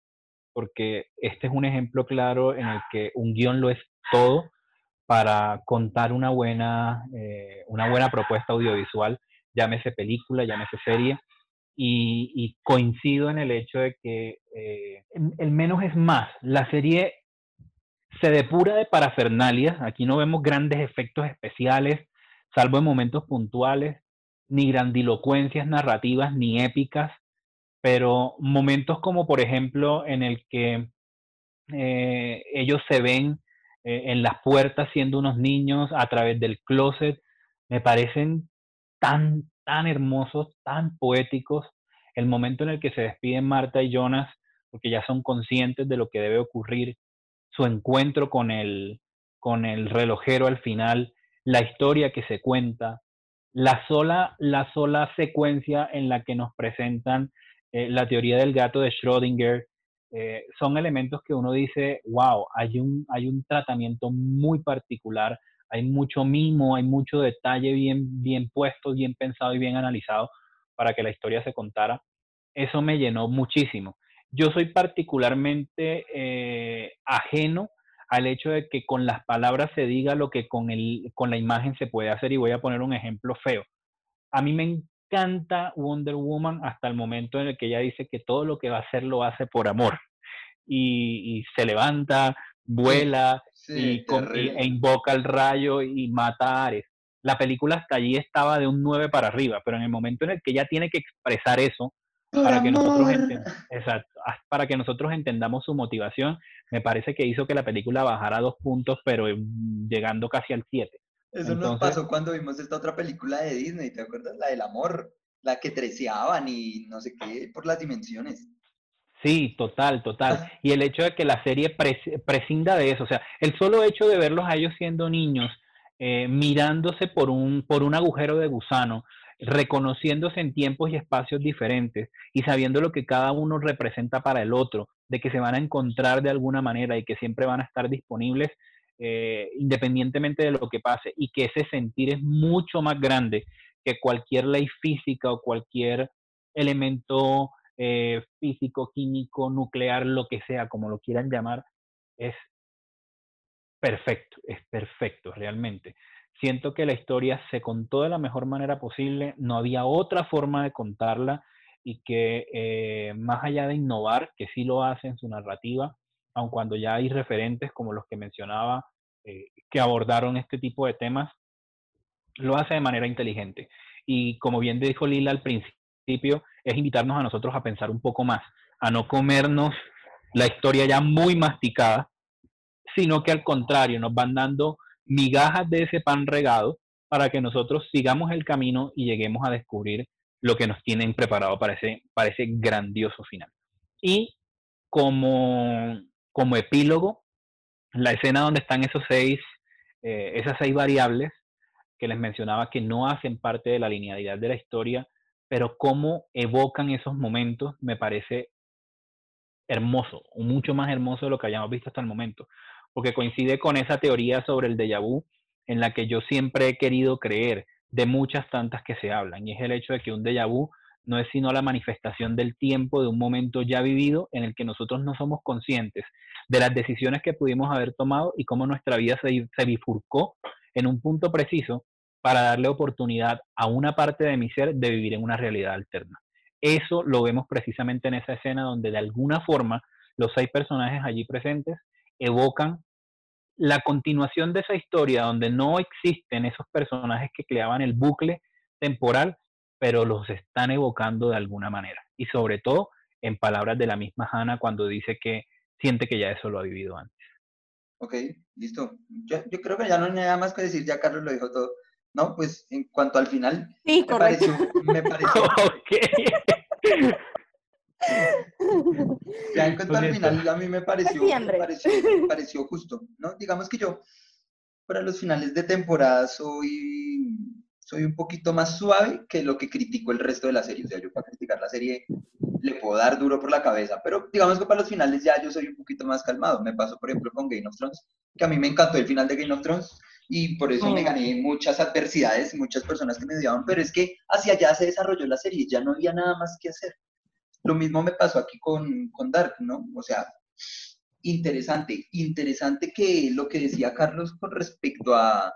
porque este es un ejemplo claro en el que un guion lo es todo para contar una buena, eh, una buena propuesta audiovisual, llámese película, llámese serie, y, coincido en el hecho de que eh, el menos es más. La serie se depura de parafernalia, aquí no vemos grandes efectos especiales, salvo en momentos puntuales, ni grandilocuencias narrativas, ni épicas, pero momentos como por ejemplo en el que eh, ellos se ven eh, en las puertas siendo unos niños a través del closet, me parecen tan, tan hermosos, tan poéticos. El momento en el que se despiden Marta y Jonas, porque ya son conscientes de lo que debe ocurrir, su encuentro con el, con el relojero al final, la historia que se cuenta, la sola, la sola secuencia en la que nos presentan eh, la teoría del gato de Schrödinger, eh, son elementos que uno dice, wow, hay un, hay un tratamiento muy particular, hay mucho mimo, hay mucho detalle bien, bien puesto, bien pensado y bien analizado para que la historia se contara. Eso me llenó muchísimo. Yo soy particularmente eh, ajeno al hecho de que con las palabras se diga lo que con, el, con la imagen se puede hacer y voy a poner un ejemplo feo. A mí me encanta Wonder Woman hasta el momento en el que ella dice que todo lo que va a hacer lo hace por amor. Y, se levanta, vuela y, e invoca el rayo y mata a Ares. La película hasta allí estaba de un 9 para arriba, pero en el momento en el que ella tiene que expresar eso, para que, nosotros exacto, para que nosotros entendamos su motivación, me parece que hizo que la película bajara dos puntos, pero llegando casi al 7. Eso nos pasó cuando vimos esta otra película de Disney, ¿te acuerdas? La del amor, la que treceaban y no sé qué, por las dimensiones. Sí, total, total. Y el hecho de que la serie prescinda de eso, o sea, el solo hecho de verlos a ellos siendo niños, eh, mirándose por un, por un agujero de gusano, reconociéndose en tiempos y espacios diferentes y sabiendo lo que cada uno representa para el otro, de que se van a encontrar de alguna manera y que siempre van a estar disponibles, eh, independientemente de lo que pase, y que ese sentir es mucho más grande que cualquier ley física o cualquier elemento eh, físico, químico, nuclear, lo que sea, como lo quieran llamar, es perfecto, es perfecto realmente. Siento que la historia se contó de la mejor manera posible, no había otra forma de contarla y que eh, más allá de innovar, que sí lo hace en su narrativa, aun cuando ya hay referentes como los que mencionaba eh, que abordaron este tipo de temas, lo hace de manera inteligente. Y como bien dijo Lila al principio, es invitarnos a nosotros a pensar un poco más, a no comernos la historia ya muy masticada, sino que al contrario, nos van dando migajas de ese pan regado para que nosotros sigamos el camino y lleguemos a descubrir lo que nos tienen preparado para ese, para ese grandioso final. Y como como epílogo la escena donde están esos seis, eh, esas seis variables que les mencionaba que no hacen parte de la linealidad de la historia, pero cómo evocan esos momentos me parece hermoso, mucho más hermoso de lo que hayamos visto hasta el momento, porque coincide con esa teoría sobre el déjà vu en la que yo siempre he querido creer, de muchas tantas que se hablan, y es el hecho de que un déjà vu no es sino la manifestación del tiempo de un momento ya vivido en el que nosotros no somos conscientes de las decisiones que pudimos haber tomado y cómo nuestra vida se, bifurcó en un punto preciso para darle oportunidad a una parte de mi ser de vivir en una realidad alterna. Eso lo vemos precisamente en esa escena donde de alguna forma los seis personajes allí presentes evocan la continuación de esa historia donde no existen esos personajes que creaban el bucle temporal, pero los están evocando de alguna manera. Y sobre todo, en palabras de la misma Hannah, cuando dice que siente que ya eso lo ha vivido antes. Ok, listo. Yo, creo que ya no hay nada más que decir, ya Carlos lo dijo todo. No, pues en cuanto al final, sí, me, pareció, me pareció. ya en cuanto al final, a mí me pareció, me pareció, me pareció justo, ¿no? Digamos que yo, para los finales de temporada, soy soy un poquito más suave que lo que critico el resto de la serie. O sea, yo para criticar la serie le puedo dar duro por la cabeza, pero digamos que para los finales ya yo soy un poquito más calmado. Me pasó, por ejemplo, con Game of Thrones, que a mí me encantó el final de Game of Thrones y por eso me gané muchas adversidades, muchas personas que me odiaban, pero es que hacia allá se desarrolló la serie, ya no había nada más que hacer. Lo mismo me pasó aquí con, con Dark, ¿no? O sea, interesante, interesante que lo que decía Carlos con respecto a,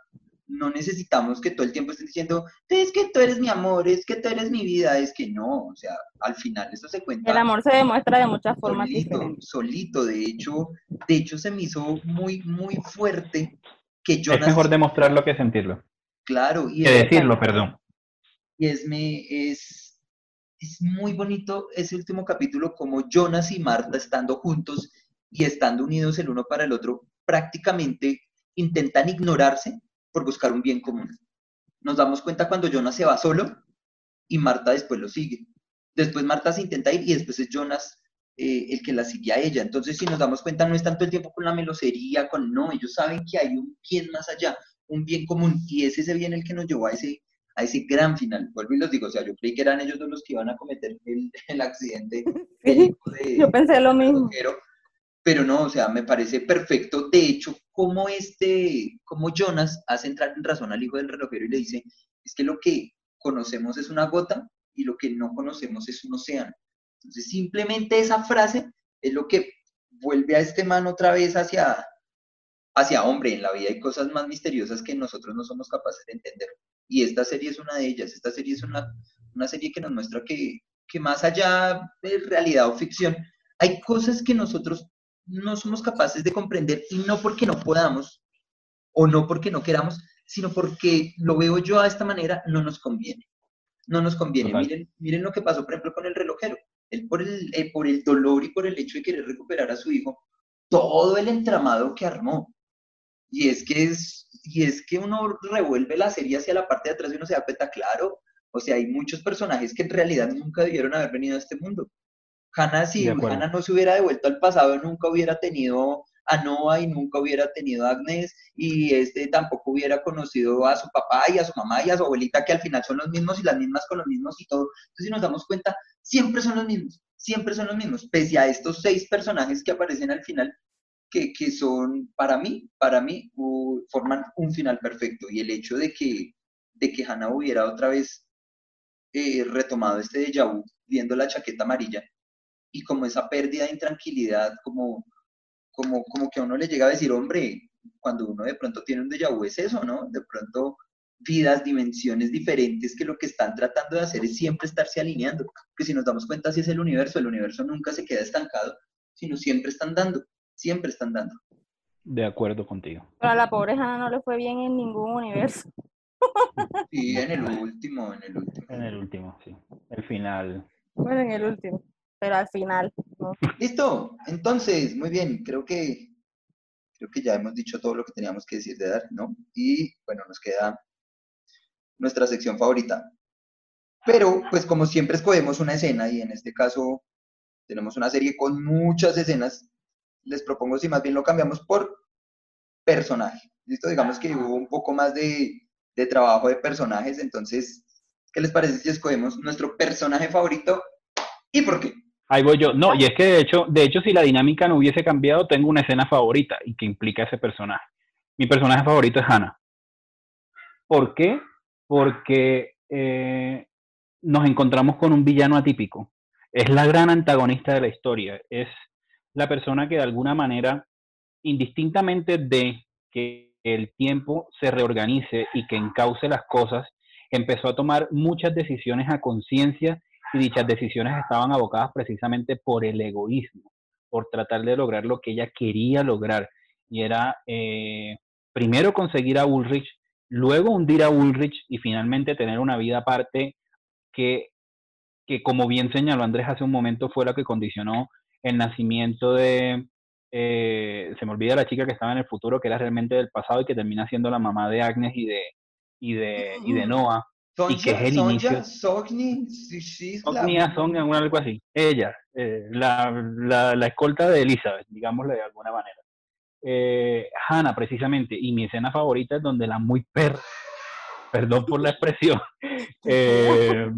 no necesitamos que todo el tiempo estén diciendo, es que tú eres mi amor, es que tú eres mi vida, es que no, o sea, al final eso se cuenta. El amor se demuestra de muchas formas solito, Solito, de hecho, de hecho se me hizo muy, muy fuerte que yo... Es mejor demostrarlo que sentirlo. Claro. Y que decirlo, perdón. Y es, me, es, es muy bonito ese último capítulo, como Jonas y Marta estando juntos y estando unidos el uno para el otro, prácticamente intentan ignorarse por buscar un bien común. Nos damos cuenta cuando Jonas se va solo y Marta después lo sigue. Después Marta se intenta ir y después es Jonas eh, el que la sigue a ella. Entonces, si nos damos cuenta, no es tanto el tiempo con la melosería, con no, ellos saben que hay un bien más allá, un bien común, y es ese bien el que nos llevó a ese, a ese gran final. Vuelvo y los digo, o sea, yo creí que eran ellos los que iban a cometer el, el accidente. Sí, yo pensé lo mismo. Pero no, o sea, me parece perfecto. De hecho, como este, como Jonas hace entrar en razón al hijo del relojero y le dice, es que lo que conocemos es una gota y lo que no conocemos es un océano. Entonces, simplemente esa frase es lo que vuelve a este man otra vez hacia, hacia hombre. En la vida hay cosas más misteriosas que nosotros no somos capaces de entender. Y esta serie es una de ellas. Esta serie es una, una serie que nos muestra que, que más allá de realidad o ficción, hay cosas que nosotros no somos capaces de comprender y no porque no podamos o no porque no queramos, sino porque lo veo yo a esta manera, no nos conviene. No nos conviene. Miren, miren lo que pasó, por ejemplo, con el relojero. Él por el, eh, por el dolor y por el hecho de querer recuperar a su hijo, todo el entramado que armó. Y es que es, y es que uno revuelve la serie hacia la parte de atrás y uno se da cuenta, claro, o sea, hay muchos personajes que en realidad nunca debieron haber venido a este mundo. Hannah, si Hannah no se hubiera devuelto al pasado, nunca hubiera tenido a Noah y nunca hubiera tenido a Agnes y este tampoco hubiera conocido a su papá y a su mamá y a su abuelita que al final son los mismos y las mismas con los mismos y todo. Entonces si nos damos cuenta, siempre son los mismos, siempre son los mismos, pese a estos seis personajes que aparecen al final, que, que son para mí, para mí, forman un final perfecto y el hecho de que, de que Hannah hubiera otra vez eh, retomado este déjà vu viendo la chaqueta amarilla y como esa pérdida de intranquilidad, como como, como que a uno le llega a decir, hombre, cuando uno de pronto tiene un déjà vu es eso, ¿no? De pronto vidas, dimensiones diferentes que lo que están tratando de hacer es siempre estarse alineando. Que si nos damos cuenta, si es el universo, el universo nunca se queda estancado, sino siempre están dando, siempre están dando. De acuerdo contigo. Pero a la pobre Hannah no le fue bien en ningún universo. Sí, en el último, en el último. En el último, sí. El final. Bueno, en el último pero al final. Listo, entonces, muy bien, creo que creo que ya hemos dicho todo lo que teníamos que decir de Dark, ¿no? Y bueno, nos queda nuestra sección favorita. Pero, pues como siempre escogemos una escena y en este caso tenemos una serie con muchas escenas, les propongo si más bien lo cambiamos por personaje. ¿Listo? Digamos que hubo un poco más de, de trabajo de personajes, entonces, ¿qué les parece si escogemos nuestro personaje favorito y por qué? Ahí voy yo. No, y es que de hecho, de hecho, si la dinámica no hubiese cambiado, tengo una escena favorita y que implica ese personaje. Mi personaje favorito es Hannah. ¿Por qué? Porque eh, nos encontramos con un villano atípico. Es la gran antagonista de la historia. Es la persona que de alguna manera, indistintamente de que el tiempo se reorganice y que encauce las cosas, empezó a tomar muchas decisiones a conciencia y dichas decisiones estaban abocadas precisamente por el egoísmo, por tratar de lograr lo que ella quería lograr, y era eh, primero conseguir a Ulrich, luego hundir a Ulrich y finalmente tener una vida aparte que, que como bien señaló Andrés hace un momento, fue la que condicionó el nacimiento de, eh, se me olvida la chica que estaba en el futuro, que era realmente del pasado y que termina siendo la mamá de Agnes y de, y de, y de Noah y que es el inicio. Sogni, Sonia, algo así. Ella, eh, la, la, la, escolta de Elizabeth, digámosle de alguna manera. Eh, Hannah, precisamente, y mi escena favorita es donde la muy perra, perdón por la expresión, eh,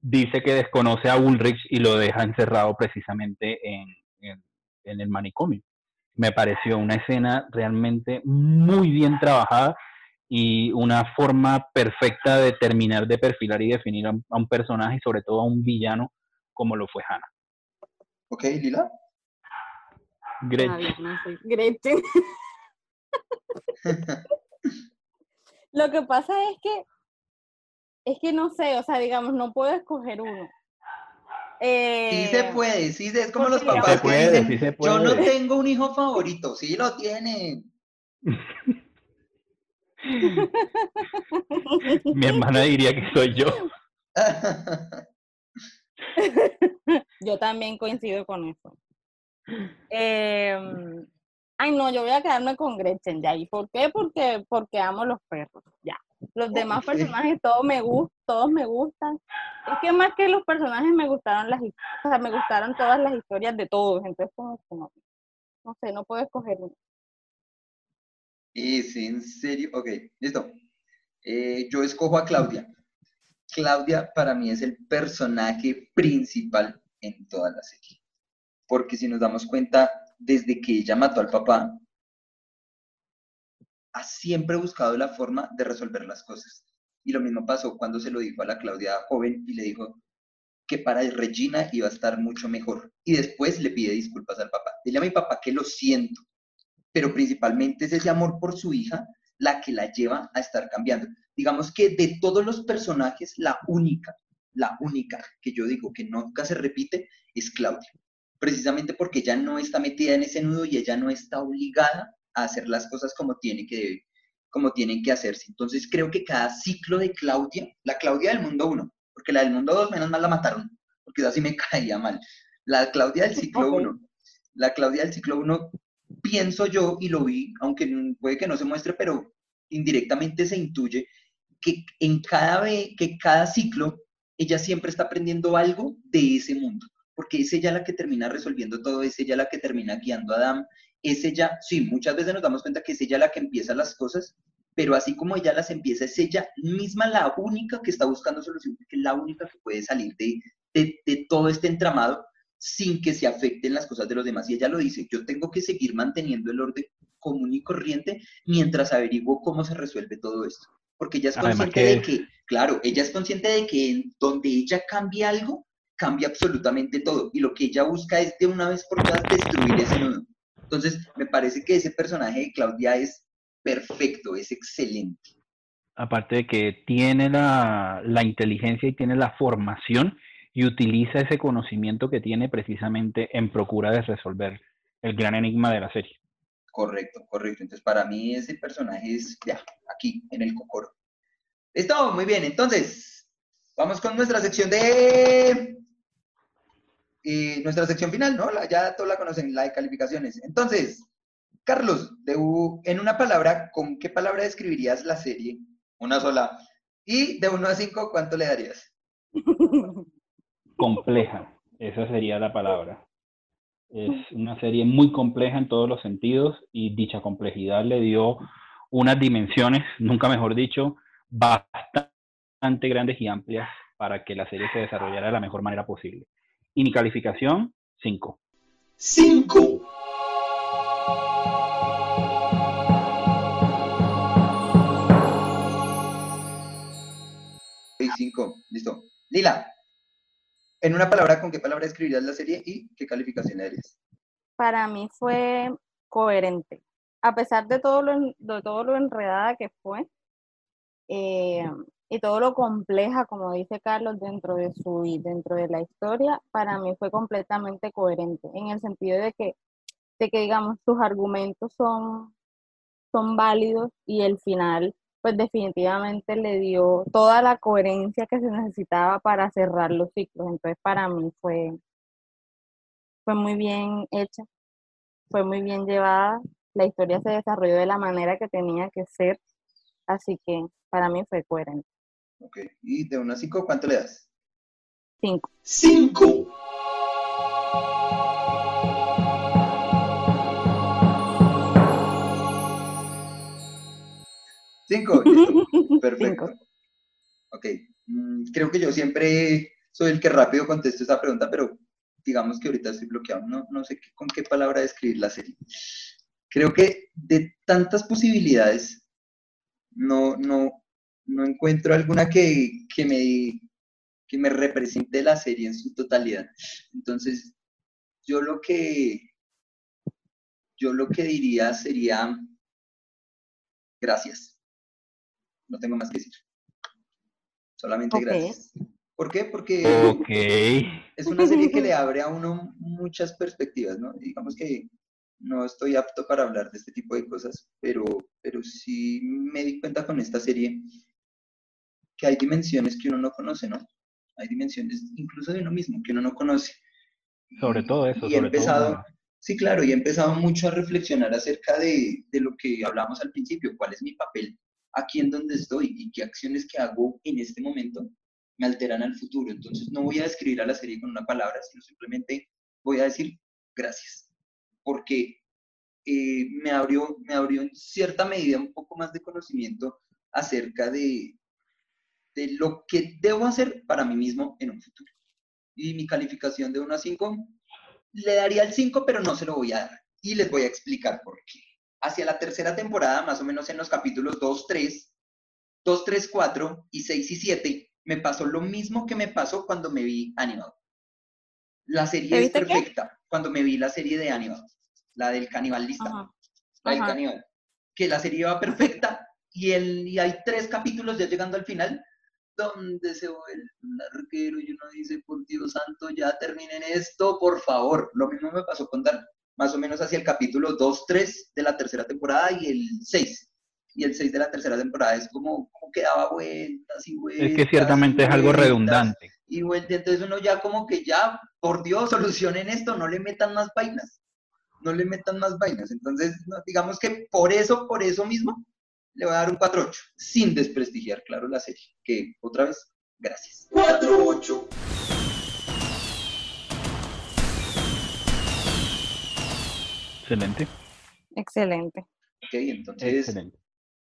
dice que desconoce a Ulrich y lo deja encerrado precisamente en, en, en el manicomio. Me pareció una escena realmente muy bien trabajada y una forma perfecta de terminar de perfilar y definir a, un personaje y sobre todo a un villano como lo fue Hannah. Ok, Lila. Gretchen. Gretchen. lo que pasa es que es que no sé, o sea, digamos, no puedo escoger uno. Eh, sí se puede, sí, es como los papás que dicen, yo no tengo un hijo favorito, sí lo tiene. Mi hermana diría que soy yo. yo también coincido con eso. ay, no, yo voy a quedarme con Gretchen ya. ¿Y por qué? Porque, porque amo los perros. Ya. Los demás personajes todos me gustan, todos me gustan. Es que más que los personajes me gustaron las, o sea, me gustaron todas las historias de todos, entonces como no, no sé, no puedo escoger uno. Sí, en serio, ok, listo. Eh, yo escojo a Claudia. Claudia para mí es el personaje principal en toda la serie. Porque si nos damos cuenta, desde que ella mató al papá, ha siempre buscado la forma de resolver las cosas. Y lo mismo pasó cuando se lo dijo a la Claudia joven y le dijo que para Regina iba a estar mucho mejor. Y después le pide disculpas al papá. Dile a mi papá que lo siento, pero principalmente es ese amor por su hija la que la lleva a estar cambiando. Digamos que de todos los personajes, la única, la única que yo digo que nunca se repite es Claudia. Precisamente porque ella no está metida en ese nudo y ella no está obligada a hacer las cosas como, tiene que, como tienen que hacerse. Entonces creo que cada ciclo de Claudia, la Claudia del mundo 1, porque la del mundo 2 menos mal la mataron, porque así me caía mal. La Claudia del ciclo 1, la Claudia del ciclo 1, pienso yo, y lo vi, aunque puede que no se muestre, pero indirectamente se intuye que en cada, que cada ciclo ella siempre está aprendiendo algo de ese mundo, porque es ella la que termina resolviendo todo, es ella la que termina guiando a Adam, es ella, sí, muchas veces nos damos cuenta que es ella la que empieza las cosas, pero así como ella las empieza, es ella misma la única que está buscando solución, que es la única que puede salir de, de, todo este entramado sin que se afecten las cosas de los demás. Y ella lo dice, yo tengo que seguir manteniendo el orden común y corriente mientras averiguo cómo se resuelve todo esto. Porque ella es consciente de que, claro, ella es consciente de que en donde ella cambia algo, cambia absolutamente todo. Y lo que ella busca es de una vez por todas destruir ese nudo. Entonces, me parece que ese personaje de Claudia es perfecto, es excelente. Aparte de que tiene la, inteligencia y tiene la formación y utiliza ese conocimiento que tiene precisamente en procura de resolver el gran enigma de la serie. Correcto, correcto. Entonces, para mí ese personaje es, ya, aquí, en el cocoro. Listo, muy bien. Entonces, vamos con nuestra sección de y nuestra sección final, ¿no? ya todos la conocen, la de calificaciones. Entonces, Carlos, de en una palabra, ¿con qué palabra describirías la serie? Una sola. Y de 1 a 5, ¿cuánto le darías? Compleja, esa sería la palabra. Es una serie muy compleja en todos los sentidos y dicha complejidad le dio unas dimensiones, nunca mejor dicho, bastante grandes y amplias para que la serie se desarrollara de la mejor manera posible. Y mi calificación, 5. 5. Cinco, listo. Lila, en una palabra, ¿con qué palabra escribirías la serie y qué calificación le Para mí fue coherente. A pesar de todo lo, de todo lo enredada que fue, eh, y todo lo compleja, como dice Carlos, dentro de su dentro de la historia, para mí fue completamente coherente, en el sentido de que, de que digamos, sus argumentos son, son válidos y el final, pues definitivamente le dio toda la coherencia que se necesitaba para cerrar los ciclos. Entonces, para mí fue, fue muy bien hecha, fue muy bien llevada, la historia se desarrolló de la manera que tenía que ser, así que para mí fue coherente. Ok, y de 1 a 5, ¿cuánto le das? 5. 5. Cinco, perfecto. Ok, mm, creo que yo siempre soy el que rápido contesto esa pregunta, pero digamos que ahorita estoy bloqueado, no, no sé con qué palabra describir la serie. Creo que de tantas posibilidades, no, no, no encuentro alguna que, me, que me represente la serie en su totalidad. Entonces, yo lo que, yo lo que diría sería gracias. No tengo más que decir. Solamente gracias. ¿Por qué? Porque es una serie que le abre a uno muchas perspectivas, ¿no? Digamos que no estoy apto para hablar de este tipo de cosas, pero, pero sí me di cuenta con esta serie que hay dimensiones que uno no conoce, ¿no? Hay dimensiones incluso de uno mismo que uno no conoce. Sobre todo eso. Y he empezado, sí, claro, y he empezado mucho a reflexionar acerca de, de lo que hablamos al principio, cuál es mi papel aquí en donde estoy y qué acciones que hago en este momento me alteran al futuro. Entonces no voy a describir a la serie con una palabra, sino simplemente voy a decir gracias, porque eh, me, abrió, me abrió en cierta medida un poco más de conocimiento acerca de, de lo que debo hacer para mí mismo en un futuro. Y mi calificación de 1 a 5 le daría el 5, pero no se lo voy a dar. Y les voy a explicar por qué. Hacia la tercera temporada, más o menos en los capítulos 2, 3, 2, 3, 4 y 6 y 7, me pasó lo mismo que me pasó cuando me vi animado. La serie es perfecta. Cuando me vi la serie de animado, la del canibalista, la del caníbal, que la serie va perfecta y, el, y hay tres capítulos ya llegando al final donde se vuelve un arquero y uno dice, por Dios santo, ya terminen esto, por favor. Lo mismo me pasó con Dark, más o menos hacia el capítulo 2, 3 de la tercera temporada y el 6 y el 6 de la tercera temporada es como, como que daba vueltas y vueltas. Es que ciertamente es algo redundante. Y vueltas, entonces uno ya como que ya, por Dios, solucionen esto, no le metan más vainas, no le metan más vainas. Entonces, digamos que por eso, por eso mismo, le voy a dar un 4-8, sin desprestigiar, claro, la serie. Que otra vez, gracias. 4-8. Excelente. Excelente. Ok, entonces Excelente.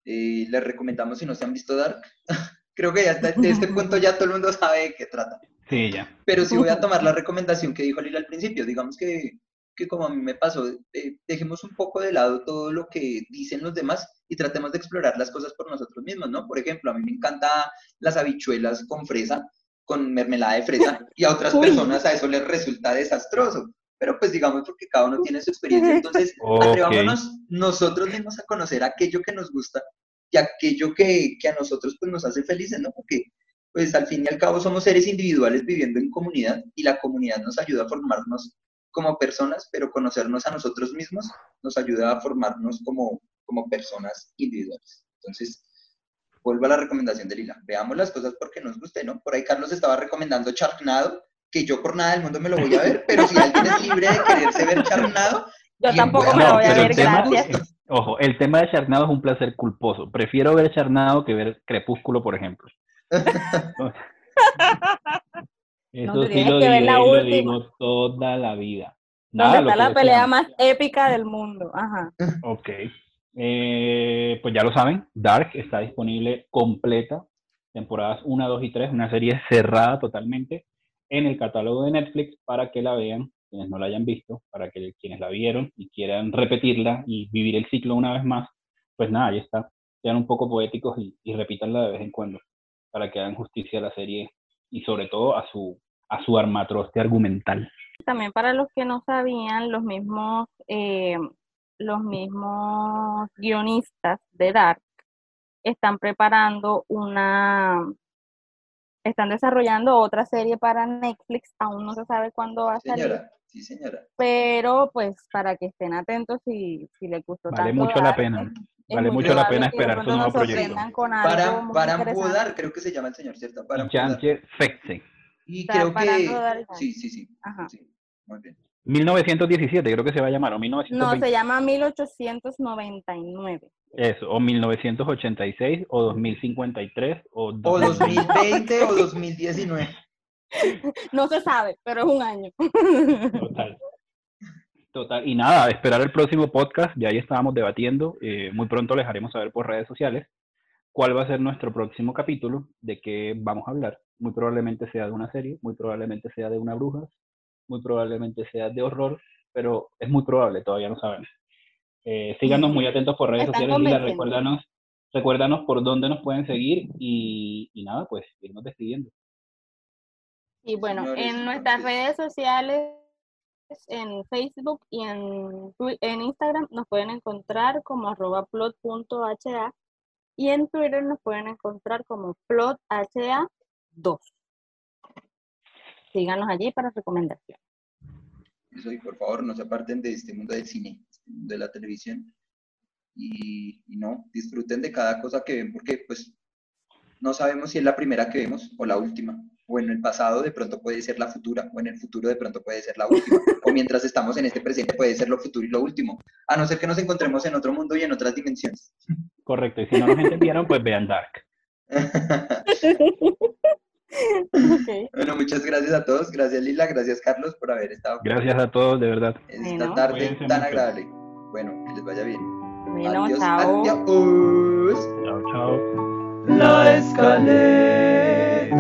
Eh, les recomendamos si no se han visto Dark. Creo que ya de este punto ya todo el mundo sabe de qué trata. Sí, ya. Pero sí voy a tomar la recomendación que dijo Lila al principio. Digamos que, que como a mí me pasó, eh, dejemos un poco de lado todo lo que dicen los demás y tratemos de explorar las cosas por nosotros mismos, ¿no? Por ejemplo, a mí me encanta las habichuelas con fresa, con mermelada de fresa, y a otras personas a eso les resulta desastroso pero pues digamos porque cada uno tiene su experiencia, entonces atrevámonos nosotros mismos a conocer aquello que nos gusta y aquello que, que, a nosotros pues nos hace felices, ¿no? Porque pues al fin y al cabo somos seres individuales viviendo en comunidad y la comunidad nos ayuda a formarnos como personas, pero conocernos a nosotros mismos nos ayuda a formarnos como, como personas individuales. Entonces, vuelvo a la recomendación de Lila, veamos las cosas porque nos guste, ¿no? Por ahí Carlos estaba recomendando Charnado, que yo por nada del mundo me lo voy a ver, pero si alguien es libre de quererse ver Charnado, yo tampoco me lo voy a ver, gracias. ojo, el tema de Charnado es un placer culposo. Prefiero ver Charnado que ver Crepúsculo, por ejemplo. Eso sí lo, digo toda la vida. Nada, está la pelea más épica del mundo. Ajá. Ok. Eh, pues ya lo saben, Dark está disponible completa, temporadas 1, 2 y 3, una serie cerrada totalmente en el catálogo de Netflix para que la vean, quienes no la hayan visto, para que quienes la vieron y quieran repetirla y vivir el ciclo una vez más, pues nada, ahí está. Sean un poco poéticos y, y repítanla de vez en cuando para que hagan justicia a la serie y sobre todo a su, a su armatroste argumental. También para los que no sabían, los mismos, eh, los mismos guionistas de Dark están preparando una, están desarrollando otra serie para Netflix, aún no se sabe cuándo va a salir. Sí, señora. Pero pues para que estén atentos si, si les gustó vale mucho la pena. vale mucho la pena esperar su nuevo proyecto. Para, para creo que se llama el señor, ¿cierto? Para Fexe. Y creo que... Sí, sí, sí. Ajá. sí. Muy bien. 1917, creo que se va a llamar, o 1920. No, se llama 1899. Eso, o 1986, o 2053, o, 2020, o 2019. No se sabe, pero es un año. Total. Total. Y nada, esperar el próximo podcast, ya ahí estábamos debatiendo. Eh, muy pronto les haremos saber por redes sociales cuál va a ser nuestro próximo capítulo, de qué vamos a hablar. Muy probablemente sea de una serie, muy probablemente sea de una bruja, muy probablemente sea de horror, pero es muy probable, todavía no sabemos. Eh, síganos muy atentos por redes sociales y recuérdanos, recuérdanos por dónde nos pueden seguir y, nada, pues irnos despidiendo. Y bueno, en nuestras redes sociales, en Facebook y en, en Instagram nos pueden encontrar como arroba plot.ha y en Twitter nos pueden encontrar como plotha2. Síganos allí para recomendaciones. Eso y por favor no se aparten de este mundo del cine de la televisión. Y, y, no, disfruten de cada cosa que ven porque pues no sabemos si es la primera que vemos o la última. O en el pasado de pronto puede ser la futura, o en el futuro de pronto puede ser la última. O mientras estamos en este presente puede ser lo futuro y lo último. A no ser que nos encontremos en otro mundo y en otras dimensiones. Correcto, y si no nos entendieron, pues vean Dark. okay. Bueno, muchas gracias a todos. Gracias Lila, gracias Carlos por haber estado. Gracias a todos, de verdad. Esta tarde tan mucho. agradable. Bueno, que les vaya bien. Bueno, adiós. Adiós. Chao, chao. La escaleta.